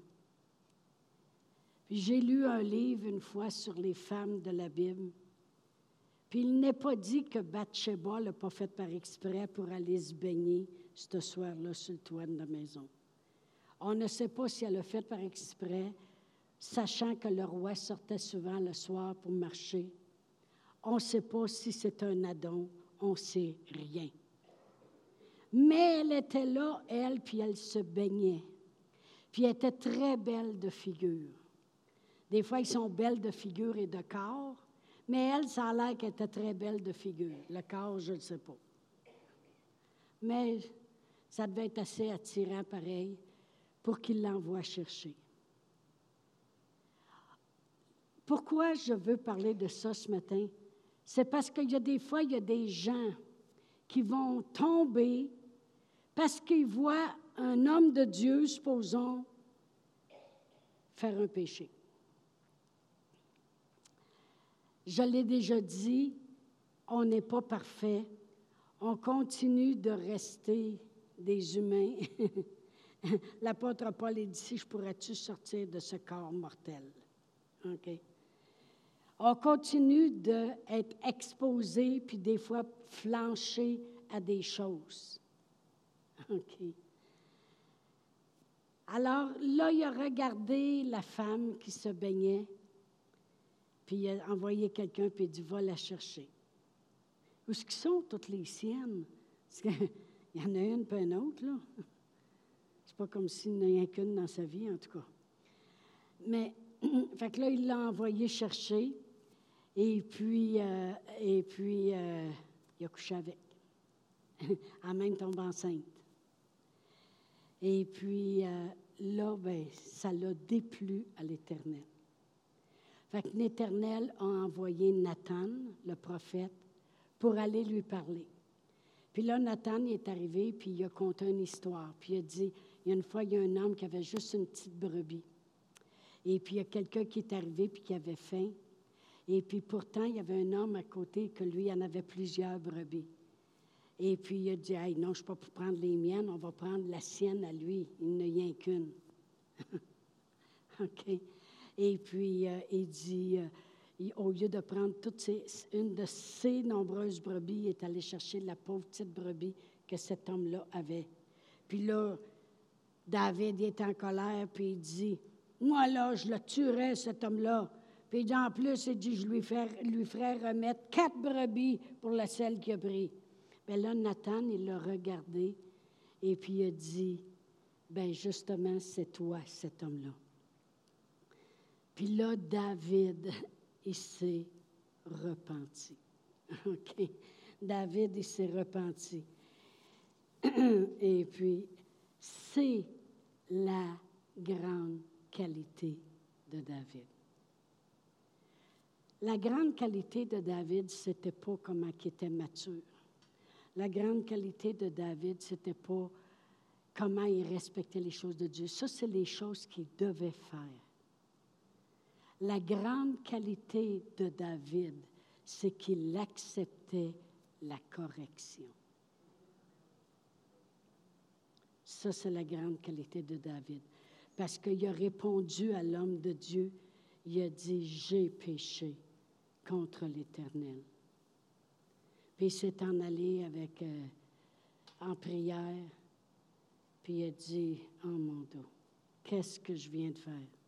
Speaker 1: J'ai lu un livre une fois sur les femmes de la Bible. Puis il n'est pas dit que Bathsheba l'a pas fait par exprès pour aller se baigner ce soir-là sur le toit de la maison. On ne sait pas si elle l'a fait par exprès, sachant que le roi sortait souvent le soir pour marcher. On ne sait pas si c'est un adon, on ne sait rien. Mais elle était là, elle, puis elle se baignait. Puis elle était très belle de figure. Des fois, ils sont belles de figure et de corps, mais elle, ça a l'air qu'elle était très belle de figure. Le corps, je ne sais pas. Mais ça devait être assez attirant pareil pour qu'il l'envoie chercher. Pourquoi je veux parler de ça ce matin? C'est parce qu'il y a des fois, il y a des gens qui vont tomber parce qu'ils voient un homme de Dieu, supposons, faire un péché. Je l'ai déjà dit, on n'est pas parfait. On continue de rester des humains. [LAUGHS] L'apôtre Paul est dit, je pourrais-tu sortir de ce corps mortel? On continue d'être exposé, puis des fois flancher à des choses. Alors là, il a regardé la femme qui se baignait, puis il a envoyé quelqu'un, puis il dit, va la chercher. Où est-ce qu'ils sont toutes les siennes? [LAUGHS] il y en a une, puis une autre, là. C'est pas comme s'il n'y en a qu'une dans sa vie, en tout cas. Mais, [CLEARS THROAT] fait que là, il l'a envoyé chercher. Et puis, euh, et puis euh, il a couché avec. [LAUGHS] en même tombe enceinte. Et puis euh, là, ben, ça l'a déplu à l'Éternel. Fait que l'Éternel a envoyé Nathan, le prophète, pour aller lui parler. Puis là, Nathan est arrivé, puis il a conté une histoire. Puis il a dit, il y a une fois, il y a un homme qui avait juste une petite brebis. Et puis il y a quelqu'un qui est arrivé, puis qui avait faim. Et puis pourtant, il y avait un homme à côté que lui en avait plusieurs brebis. Et puis il a dit, hey, non, je ne suis pas pour prendre les miennes, on va prendre la sienne à lui. Il n'y a qu'une. [LAUGHS] OK? Et puis euh, il dit, euh, au lieu de prendre toutes une de ses nombreuses brebis, il est allé chercher la pauvre petite brebis que cet homme-là avait. Puis là, David est en colère, puis il dit, moi là, je le tuerais, cet homme-là. Puis en plus, il dit, je lui, lui ferai remettre quatre brebis pour la selle qu'il a pris. Bien là, Nathan, il l'a regardé et puis il a dit, Ben justement, c'est toi, cet homme-là. Puis là, David, [LAUGHS] il s'est repenti. [LAUGHS] OK? David, il s'est repenti. [CLEARS THROAT] Et puis, c'est la grande qualité de David. La grande qualité de David, c'était pas comment il était mature. La grande qualité de David, c'était pas comment il respectait les choses de Dieu. Ça, c'est les choses qu'il devait faire. La grande qualité de David, c'est qu'il acceptait la correction. Ça, c'est la grande qualité de David. Parce qu'il a répondu à l'homme de Dieu, il a dit, j'ai péché contre l'Éternel. Puis il s'est en allé avec, euh, en prière, puis il a dit, oh mon Dieu, qu'est-ce que je viens de faire?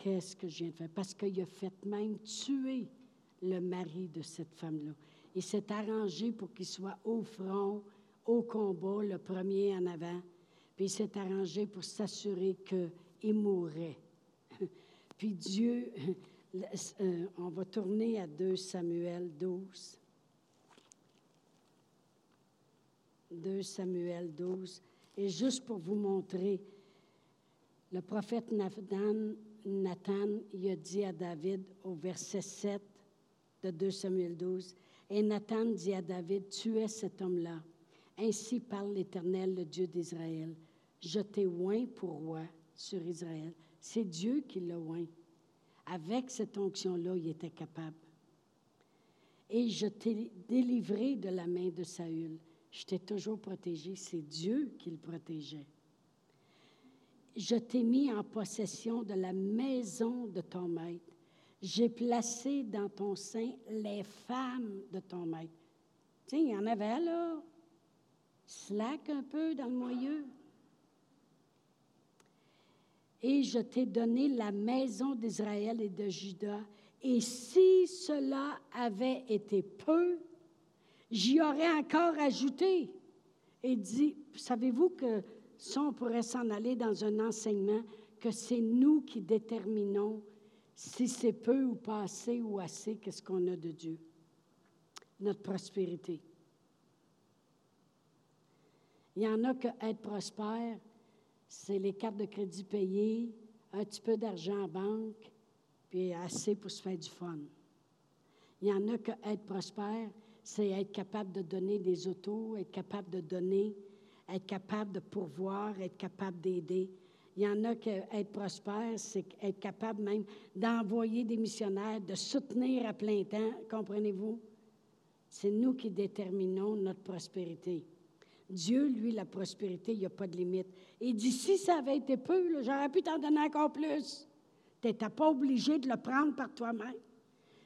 Speaker 1: Qu'est-ce que je viens de faire? Parce qu'il a fait même tuer le mari de cette femme-là. Il s'est arrangé pour qu'il soit au front, au combat, le premier en avant. Puis il s'est arrangé pour s'assurer qu'il mourrait. [LAUGHS] Puis Dieu, [LAUGHS] euh, on va tourner à 2 Samuel 12. 2 Samuel 12. Et juste pour vous montrer, le prophète Nathan, Nathan il a dit à David au verset 7 de 2 Samuel 12, et Nathan dit à David, tu es cet homme-là. Ainsi parle l'Éternel, le Dieu d'Israël. Je t'ai oint pour roi sur Israël. C'est Dieu qui l'a oint. Avec cette onction-là, il était capable. Et je t'ai délivré de la main de Saül. Je t'ai toujours protégé. C'est Dieu qui le protégeait. Je t'ai mis en possession de la maison de ton maître. J'ai placé dans ton sein les femmes de ton maître. Tiens, il y en avait là. Slack un peu dans le moyeu. Et je t'ai donné la maison d'Israël et de Juda. Et si cela avait été peu, j'y aurais encore ajouté. Et dit, savez-vous que ça, on pourrait s'en aller dans un enseignement que c'est nous qui déterminons si c'est peu ou pas assez ou assez, qu'est-ce qu'on a de Dieu? Notre prospérité. Il y en a que être prospère, c'est les cartes de crédit payées, un petit peu d'argent en banque, puis assez pour se faire du fun. Il y en a que être prospère, c'est être capable de donner des autos, être capable de donner, être capable de pourvoir, être capable d'aider. Il y en a qui être prospère, c'est être capable même d'envoyer des missionnaires, de soutenir à plein temps, comprenez-vous? C'est nous qui déterminons notre prospérité. Dieu, lui, la prospérité, il n'y a pas de limite. Et dit, si ça avait été peu, j'aurais pu t'en donner encore plus. Tu n'étais pas obligé de le prendre par toi-même.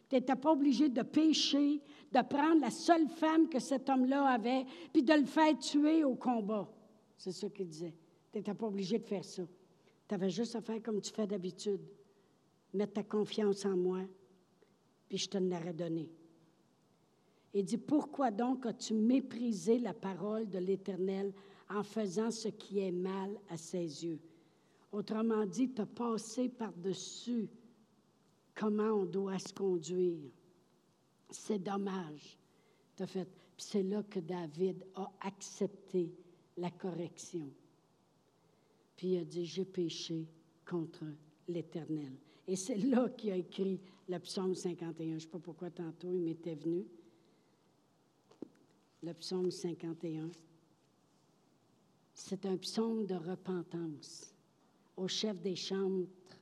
Speaker 1: Tu n'étais pas obligé de pécher, de prendre la seule femme que cet homme-là avait, puis de le faire tuer au combat. C'est ce qu'il disait. Tu n'étais pas obligé de faire ça. Tu avais juste à faire comme tu fais d'habitude. Mettre ta confiance en moi, puis je te l'aurais donné. Il dit, pourquoi donc as-tu méprisé la parole de l'Éternel en faisant ce qui est mal à ses yeux? Autrement dit, tu as passé par-dessus comment on doit se conduire. C'est dommage. fait. c'est là que David a accepté la correction. Puis il a dit, j'ai péché contre l'Éternel. Et c'est là qu'il a écrit le psaume 51. Je ne sais pas pourquoi tantôt il m'était venu. Le psaume 51. C'est un psaume de repentance au chef des chantres,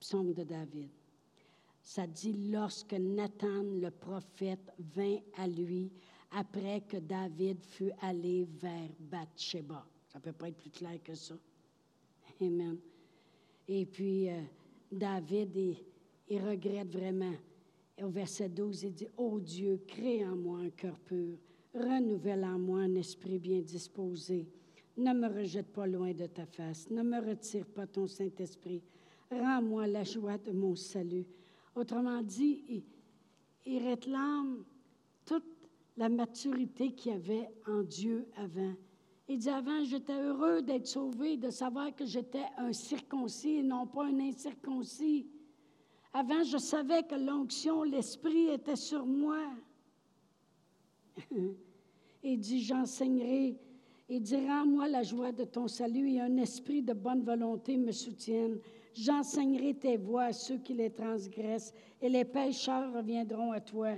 Speaker 1: psaume de David. Ça dit lorsque Nathan le prophète vint à lui après que David fut allé vers Bathsheba. Ça ne peut pas être plus clair que ça. Amen. Et puis, euh, David, il, regrette vraiment. Et au verset 12, il dit, Ô Dieu, crée en moi un cœur pur, renouvelle en moi un esprit bien disposé. Ne me rejette pas loin de ta face, ne me retire pas ton Saint-Esprit. Rends-moi la joie de mon salut. Autrement dit, il, réclame toute la maturité qu'il y avait en Dieu avant. Il dit, avant, j'étais heureux d'être sauvé, de savoir que j'étais un circoncis et non pas un incirconcis. Avant, je savais que l'onction, l'Esprit était sur moi. [LAUGHS] Il dit, j'enseignerai. Il dit, rends-moi la joie de ton salut et un esprit de bonne volonté me soutienne. J'enseignerai tes voies à ceux qui les transgressent et les pécheurs reviendront à toi.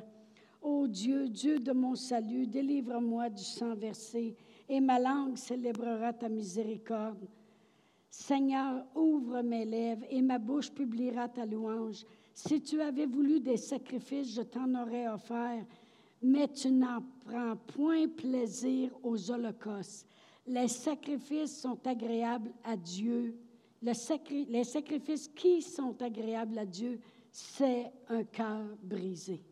Speaker 1: Ô Dieu, Dieu de mon salut, délivre-moi du sang versé et ma langue célébrera ta miséricorde. Seigneur, ouvre mes lèvres et ma bouche publiera ta louange. Si tu avais voulu des sacrifices, je t'en aurais offert, mais tu n'en prends point plaisir aux holocaustes. Les sacrifices sont agréables à Dieu. Les sacrifices qui sont agréables à Dieu, c'est un cœur brisé.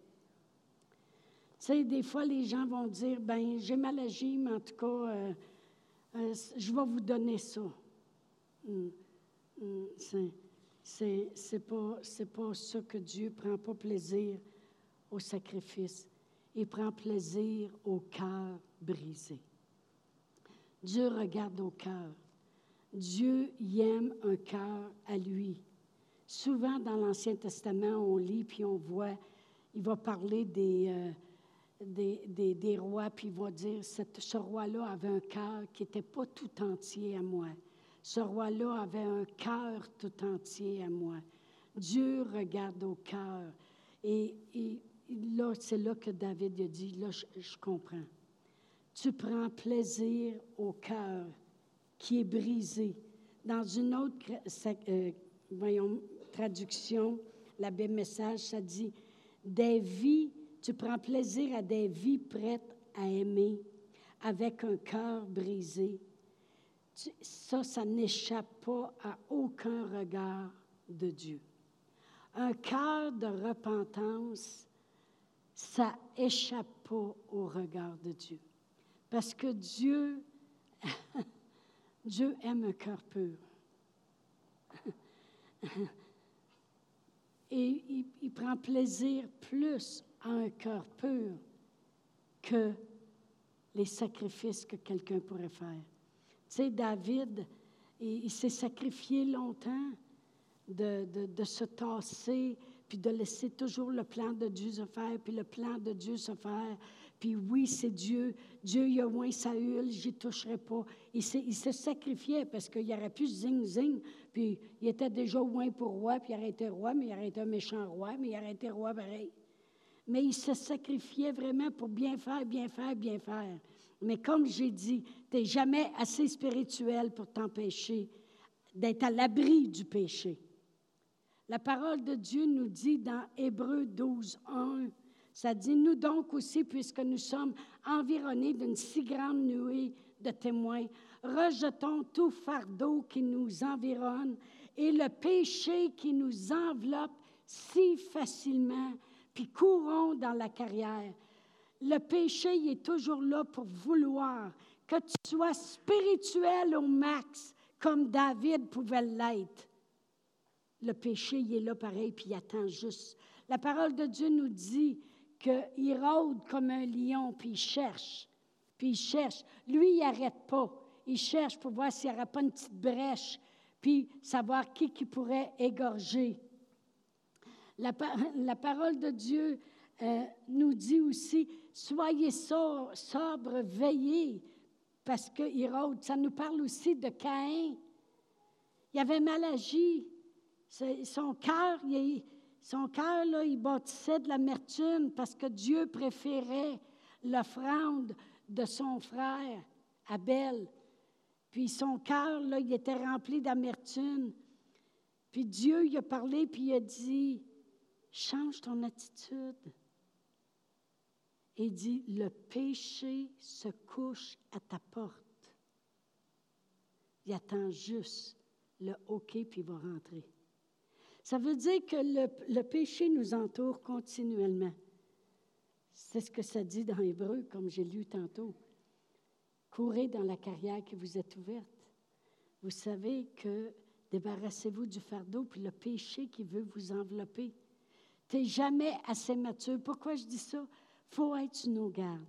Speaker 1: Tu sais, des fois, les gens vont dire, ben j'ai mal agi, mais en tout cas, euh, euh, je vais vous donner ça. Hmm. Hmm. C'est, pas ça que Dieu prend pas plaisir au sacrifice. Il prend plaisir au cœur brisé. Dieu regarde au cœur. Dieu y aime un cœur à lui. Souvent dans l'Ancien Testament, on lit puis on voit, il va parler des, euh, des, des, rois, puis il va dire, ce roi-là avait un cœur qui n'était pas tout entier à moi. Ce roi-là avait un cœur tout entier à moi. Dieu regarde au cœur. Et, là, c'est là que David dit, là, je, comprends. Tu prends plaisir au cœur qui est brisé. Dans une autre euh, traduction, la Bible message, ça dit, des tu prends plaisir à des vies prêtes à aimer avec un cœur brisé. ça, ça n'échappe pas à aucun regard de Dieu. Un cœur de repentance, ça échappe pas au regard de Dieu. Parce que Dieu, [LAUGHS] Dieu aime un cœur pur. [LAUGHS] Et il, prend plaisir plus un cœur pur que les sacrifices que quelqu'un pourrait faire. Tu sais, David, il, s'est sacrifié longtemps de, de, se tasser, puis de laisser toujours le plan de Dieu se faire, puis le plan de Dieu se faire. Puis oui, c'est Dieu. Dieu, il a moins Saül, j'y toucherai pas. Il, se sacrifiait parce qu'il aurait pu zing-zing, puis il était déjà loin pour roi, puis il aurait été roi, mais il aurait été un méchant roi, mais il aurait été roi pareil mais il se sacrifiait vraiment pour bien faire, bien faire, bien faire. Mais comme j'ai dit, tu n'es jamais assez spirituel pour t'empêcher d'être à l'abri du péché. La parole de Dieu nous dit dans Hébreu 12, 1, ça dit, nous donc aussi, puisque nous sommes environnés d'une si grande nuée de témoins, rejetons tout fardeau qui nous environne et le péché qui nous enveloppe si facilement puis courons dans la carrière. Le péché il est toujours là pour vouloir que tu sois spirituel au max, comme David pouvait l'être. Le péché, il est là pareil, puis il attend juste. La parole de Dieu nous dit qu'il rôde comme un lion, puis il cherche, puis il cherche. Lui, il n'arrête pas. Il cherche pour voir s'il n'y aura pas une petite brèche, puis savoir qui qui pourrait égorger. La, [LAUGHS] parole de Dieu euh, nous dit aussi, soyez sobres, veillez, parce que Hérode, ça nous parle aussi de Caïn. Il avait mal agi. Son cœur, son cœur, là, il bâtissait de l'amertume parce que Dieu préférait l'offrande de son frère, Abel. Puis son cœur, là, il était rempli d'amertume. Puis Dieu, il a parlé, puis il a dit, Change ton attitude. Et dit, le péché se couche à ta porte. Il attend juste le OK, puis il va rentrer. Ça veut dire que le, péché nous entoure continuellement. C'est ce que ça dit dans Hébreu, comme j'ai lu tantôt. Courez dans la carrière qui vous est ouverte. Vous savez que débarrassez-vous du fardeau, puis le péché qui veut vous envelopper. Tu n'es jamais assez mature. Pourquoi je dis ça? Faut être sur nos gardes.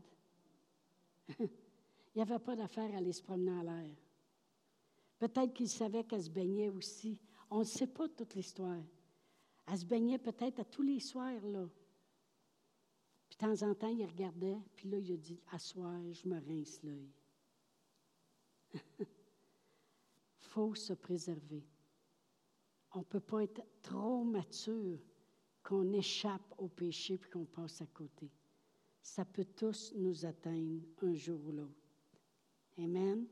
Speaker 1: [LAUGHS] Il n'y avait pas d'affaire à aller se promener en l'air. Peut-être qu'il savait qu'elle se baignait aussi. On ne sait pas toute l'histoire. Elle se baignait peut-être à tous les soirs, là. Puis de temps en temps, il regardait, puis là, il a dit soir, je me rince l'œil. [LAUGHS] faut se préserver. On ne peut pas être trop mature qu'on échappe au péché puis qu'on passe à côté. Ça peut tous nous atteindre un jour ou l'autre. Amen?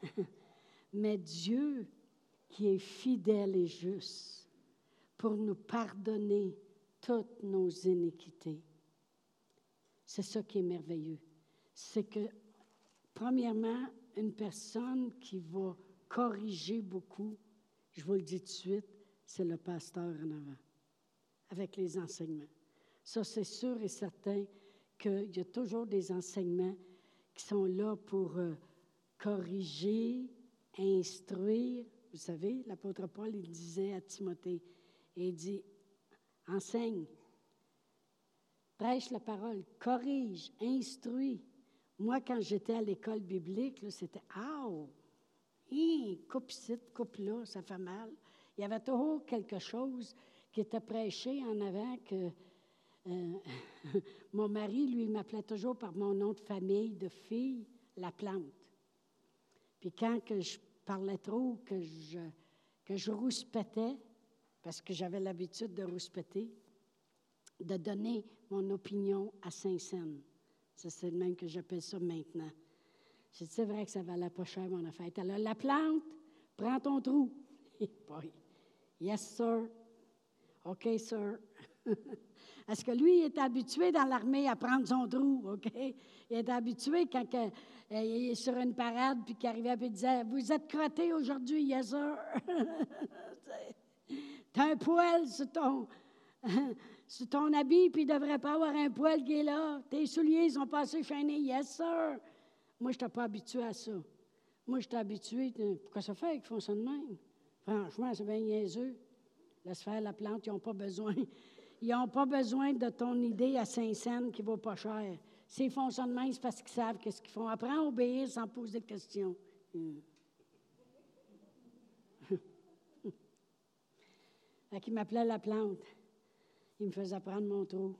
Speaker 1: [LAUGHS] Mais Dieu, qui est fidèle et juste, pour nous pardonner toutes nos iniquités. C'est ça qui est merveilleux. C'est que, premièrement, une personne qui va corriger beaucoup, je vous le dis tout de suite, c'est le pasteur en avant, avec les enseignements. Ça, c'est sûr et certain qu'il y a toujours des enseignements qui sont là pour euh, corriger, instruire. Vous savez, l'apôtre Paul, il disait à Timothée, il dit, enseigne, prêche la parole, corrige, instruit. Moi, quand j'étais à l'école biblique, c'était « Ah! coupe ici, coupe là, ça fait mal. » Il y avait toujours quelque chose qui était prêché en avant que euh, [LAUGHS] mon mari, lui, m'appelait toujours par mon nom de famille, de fille, la plante. Puis quand que je parlais trop, que je, que je rouspétais, parce que j'avais l'habitude de rouspéter, de donner mon opinion à Saint-Saëns. C'est le même que j'appelle ça maintenant. C'est vrai que ça valait pas cher, mon affaire. Alors, la plante, prends ton trou. [LAUGHS] yes, sir. OK, sir. [LAUGHS] Est-ce que lui, il est habitué dans l'armée à prendre son trou, OK? Il est habitué quand euh, sur une parade, puis qu'il arrivait, et disait Vous êtes crotté aujourd'hui, yes, sir. [LAUGHS] T'as un poil sur ton, [LAUGHS] sur ton habit, puis il ne devrait pas avoir un poil qui est là. Tes souliers sont passés chaînés, yes, sir. Moi, je n'étais pas habitué à ça. Moi, j'étais habitué. Pourquoi ça fait qu'ils font ça de même? Franchement, c'est bien niaiseux. Laisse faire la plante, ils n'ont pas besoin. [LAUGHS] Ils n'ont pas besoin de ton idée à Saint-Saëns qui ne vaut pas cher. S'ils font ça de c'est parce qu'ils savent qu'est-ce qu'ils font. Apprends à obéir sans poser de questions. Hmm. [LAUGHS] fait m'appelait la plante. Il me faisait prendre mon trou.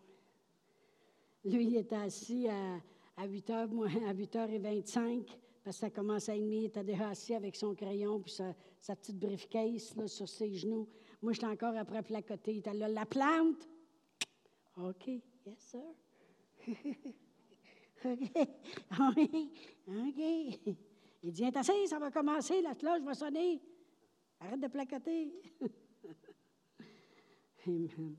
Speaker 1: Lui, il était assis à, à 8 h moi, à 8 h 25 parce que ça commençait à demi, il était déjà assis avec son crayon puis sa, petite briefcase là, sur ses genoux. Moi, j'étais encore après placoté. Il était là, la plante. OK, yes, sir. [LAUGHS] [LAUGHS] OK, OK. Il dit, assez, ça va commencer, la cloche va sonner. Arrête de placoter. [LAUGHS] Amen.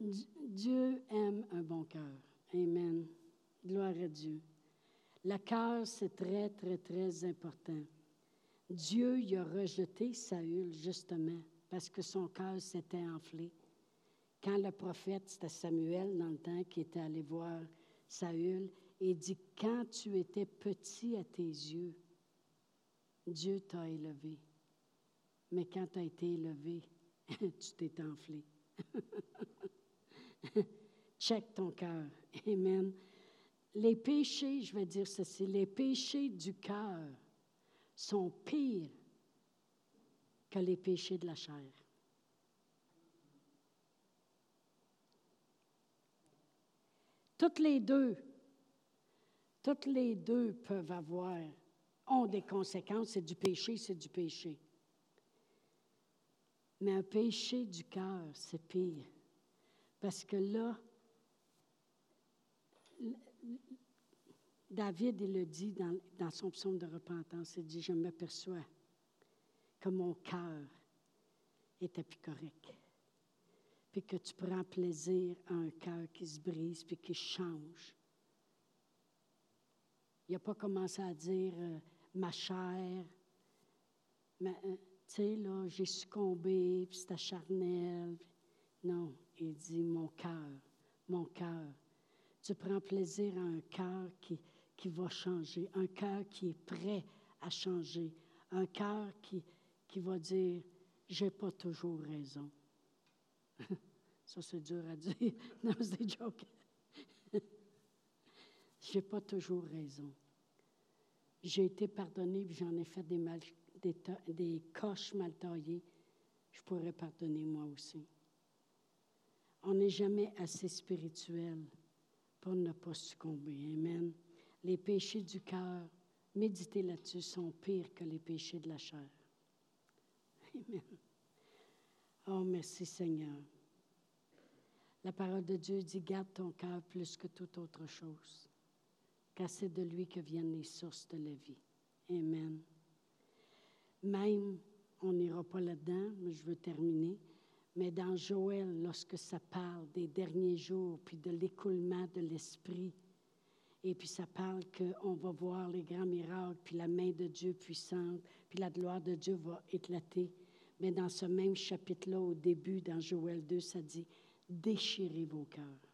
Speaker 1: Dieu aime un bon cœur. Amen. Gloire à Dieu. Le cœur, c'est très, très, très important. Dieu y a rejeté Saül, justement, parce que son cœur s'était enflé. Quand le prophète, c'était Samuel dans le temps, qui était allé voir Saül, et dit, quand tu étais petit à tes yeux, Dieu t'a élevé. Mais quand tu as été élevé, [LAUGHS] tu t'es enflé. [LAUGHS] Check ton cœur. Amen. Les péchés, je vais dire ceci, les péchés du cœur sont pires que les péchés de la chair. Toutes les deux, toutes les deux peuvent avoir, ont des conséquences. C'est du péché, c'est du péché. Mais un péché du cœur, c'est pire. Parce que là, David, il le dit dans, son psaume de repentance, il dit, je m'aperçois que mon cœur plus correct. Puis que tu prends plaisir à un cœur qui se brise, puis qui change. Il n'a pas commencé à dire, euh, ma chair, euh, tu sais, là, j'ai succombé, puis c'est charnel. Non, il dit, mon cœur, mon cœur. Tu prends plaisir à un cœur qui, qui va changer, un cœur qui est prêt à changer, un cœur qui, qui va dire, j'ai pas toujours raison. [LAUGHS] Ça, c'est dur à dire. [LAUGHS] Non, c'est. Je n'ai [LAUGHS] pas toujours raison. J'ai été pardonné, puis j'en ai fait des, mal, des, des coches mal taillées. Je pourrais pardonner moi aussi. On n'est jamais assez spirituel pour ne pas succomber. Amen. Les péchés du cœur, méditez là-dessus, sont pires que les péchés de la chair. Amen. Oh, merci Seigneur. La parole de Dieu dit, garde ton cœur plus que toute autre chose, car c'est de lui que viennent les sources de la vie. Amen. Même, on n'ira pas là-dedans, mais je veux terminer, mais dans Joël, lorsque ça parle des derniers jours, puis de l'écoulement de l'esprit, et puis ça parle qu'on va voir les grands miracles, puis la main de Dieu puissante, puis la gloire de Dieu va éclater. Mais dans ce même chapitre-là, au début, dans Joël 2, ça dit, déchirez vos cœurs.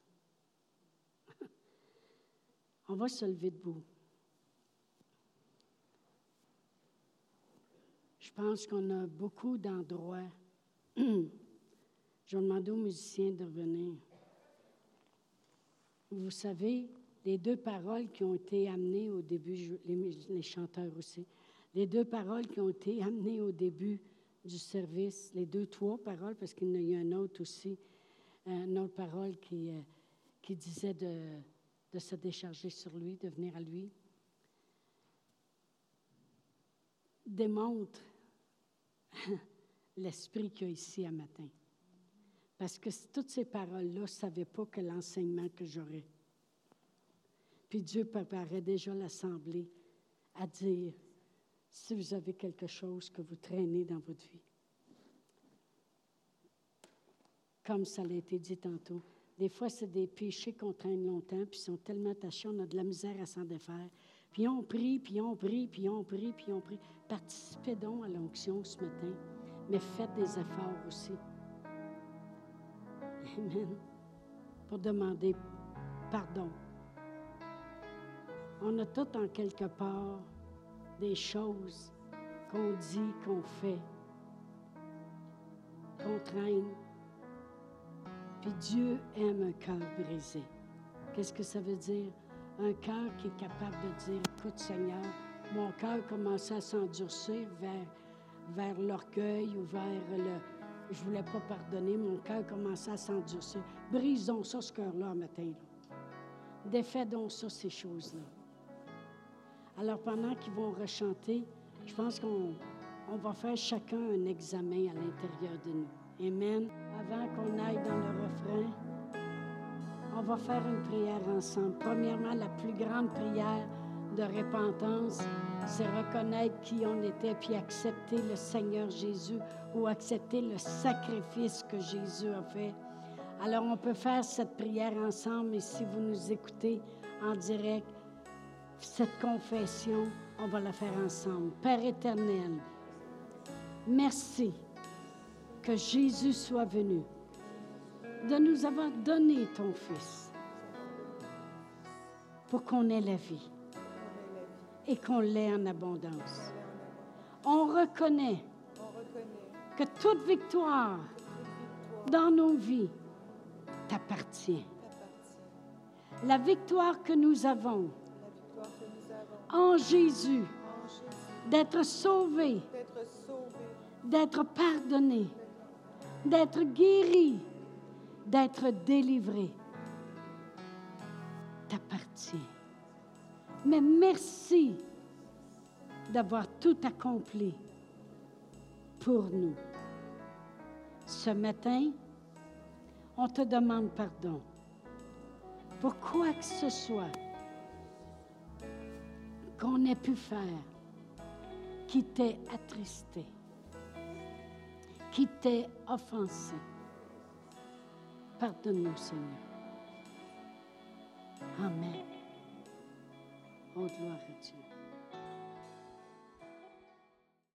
Speaker 1: [LAUGHS] On va se lever debout. Je pense qu'on a beaucoup d'endroits [CLEARS THROAT] Je vais demander aux musiciens de revenir. Vous savez, les deux paroles qui ont été amenées au début, les, chanteurs aussi, les deux paroles qui ont été amenées au début du service, les deux, trois paroles, parce qu'il y en a eu un autre aussi, une autre parole qui, euh, disait de, se décharger sur lui, de venir à lui, démontre [LAUGHS] l'esprit qu'il y a ici à matin. Parce que toutes ces paroles-là ne savaient pas que l'enseignement que j'aurais. Puis Dieu préparait déjà l'assemblée à dire, si vous avez quelque chose que vous traînez dans votre vie. Comme ça l'a été dit tantôt. Des fois, c'est des péchés qu'on traîne longtemps, puis ils sont tellement attachés, on a de la misère à s'en défaire. Puis on prie, puis on prie, puis on prie, puis on prie. Participez donc à l'onction ce matin, mais faites des efforts aussi. Amen. Pour demander pardon. On a tout en quelque part des choses qu'on dit, qu'on fait, qu'on traîne. Puis Dieu aime un cœur brisé. Qu'est-ce que ça veut dire? Un cœur qui est capable de dire, écoute Seigneur, mon cœur commence à s'endurcir vers, l'orgueil ou vers le, je ne voulais pas pardonner, mon cœur commençait à s'endurcir. Brisons ça, ce cœur-là, matin. Là. Ça, ces choses-là. Alors, pendant qu'ils vont rechanter, je pense qu'on on va faire chacun un examen à l'intérieur de nous. Amen. Qu'on aille dans le refrain, on va faire une prière ensemble. Premièrement, la plus grande prière de repentance, c'est reconnaître qui on était, puis accepter le Seigneur Jésus ou accepter le sacrifice que Jésus a fait. Alors on peut faire cette prière ensemble et si vous nous écoutez en direct, cette confession, on va la faire ensemble. Père éternel, merci que Jésus soit venu, de nous avoir donné ton Fils pour qu'on ait la vie et qu'on l'ait en abondance. On reconnaît que toute victoire dans nos vies t'appartient. La victoire que nous avons en Jésus, d'être sauvés, d'être pardonnés, d'être guéris, d'être délivrés, t'appartient. Mais merci d'avoir tout accompli pour nous. Ce matin, on te demande pardon pour quoi que ce soit qu'on ait pu faire qui t'ait attristé, qui t'ait offensé. Pardonne-nous, Seigneur. Amen. Oh, gloire à Dieu.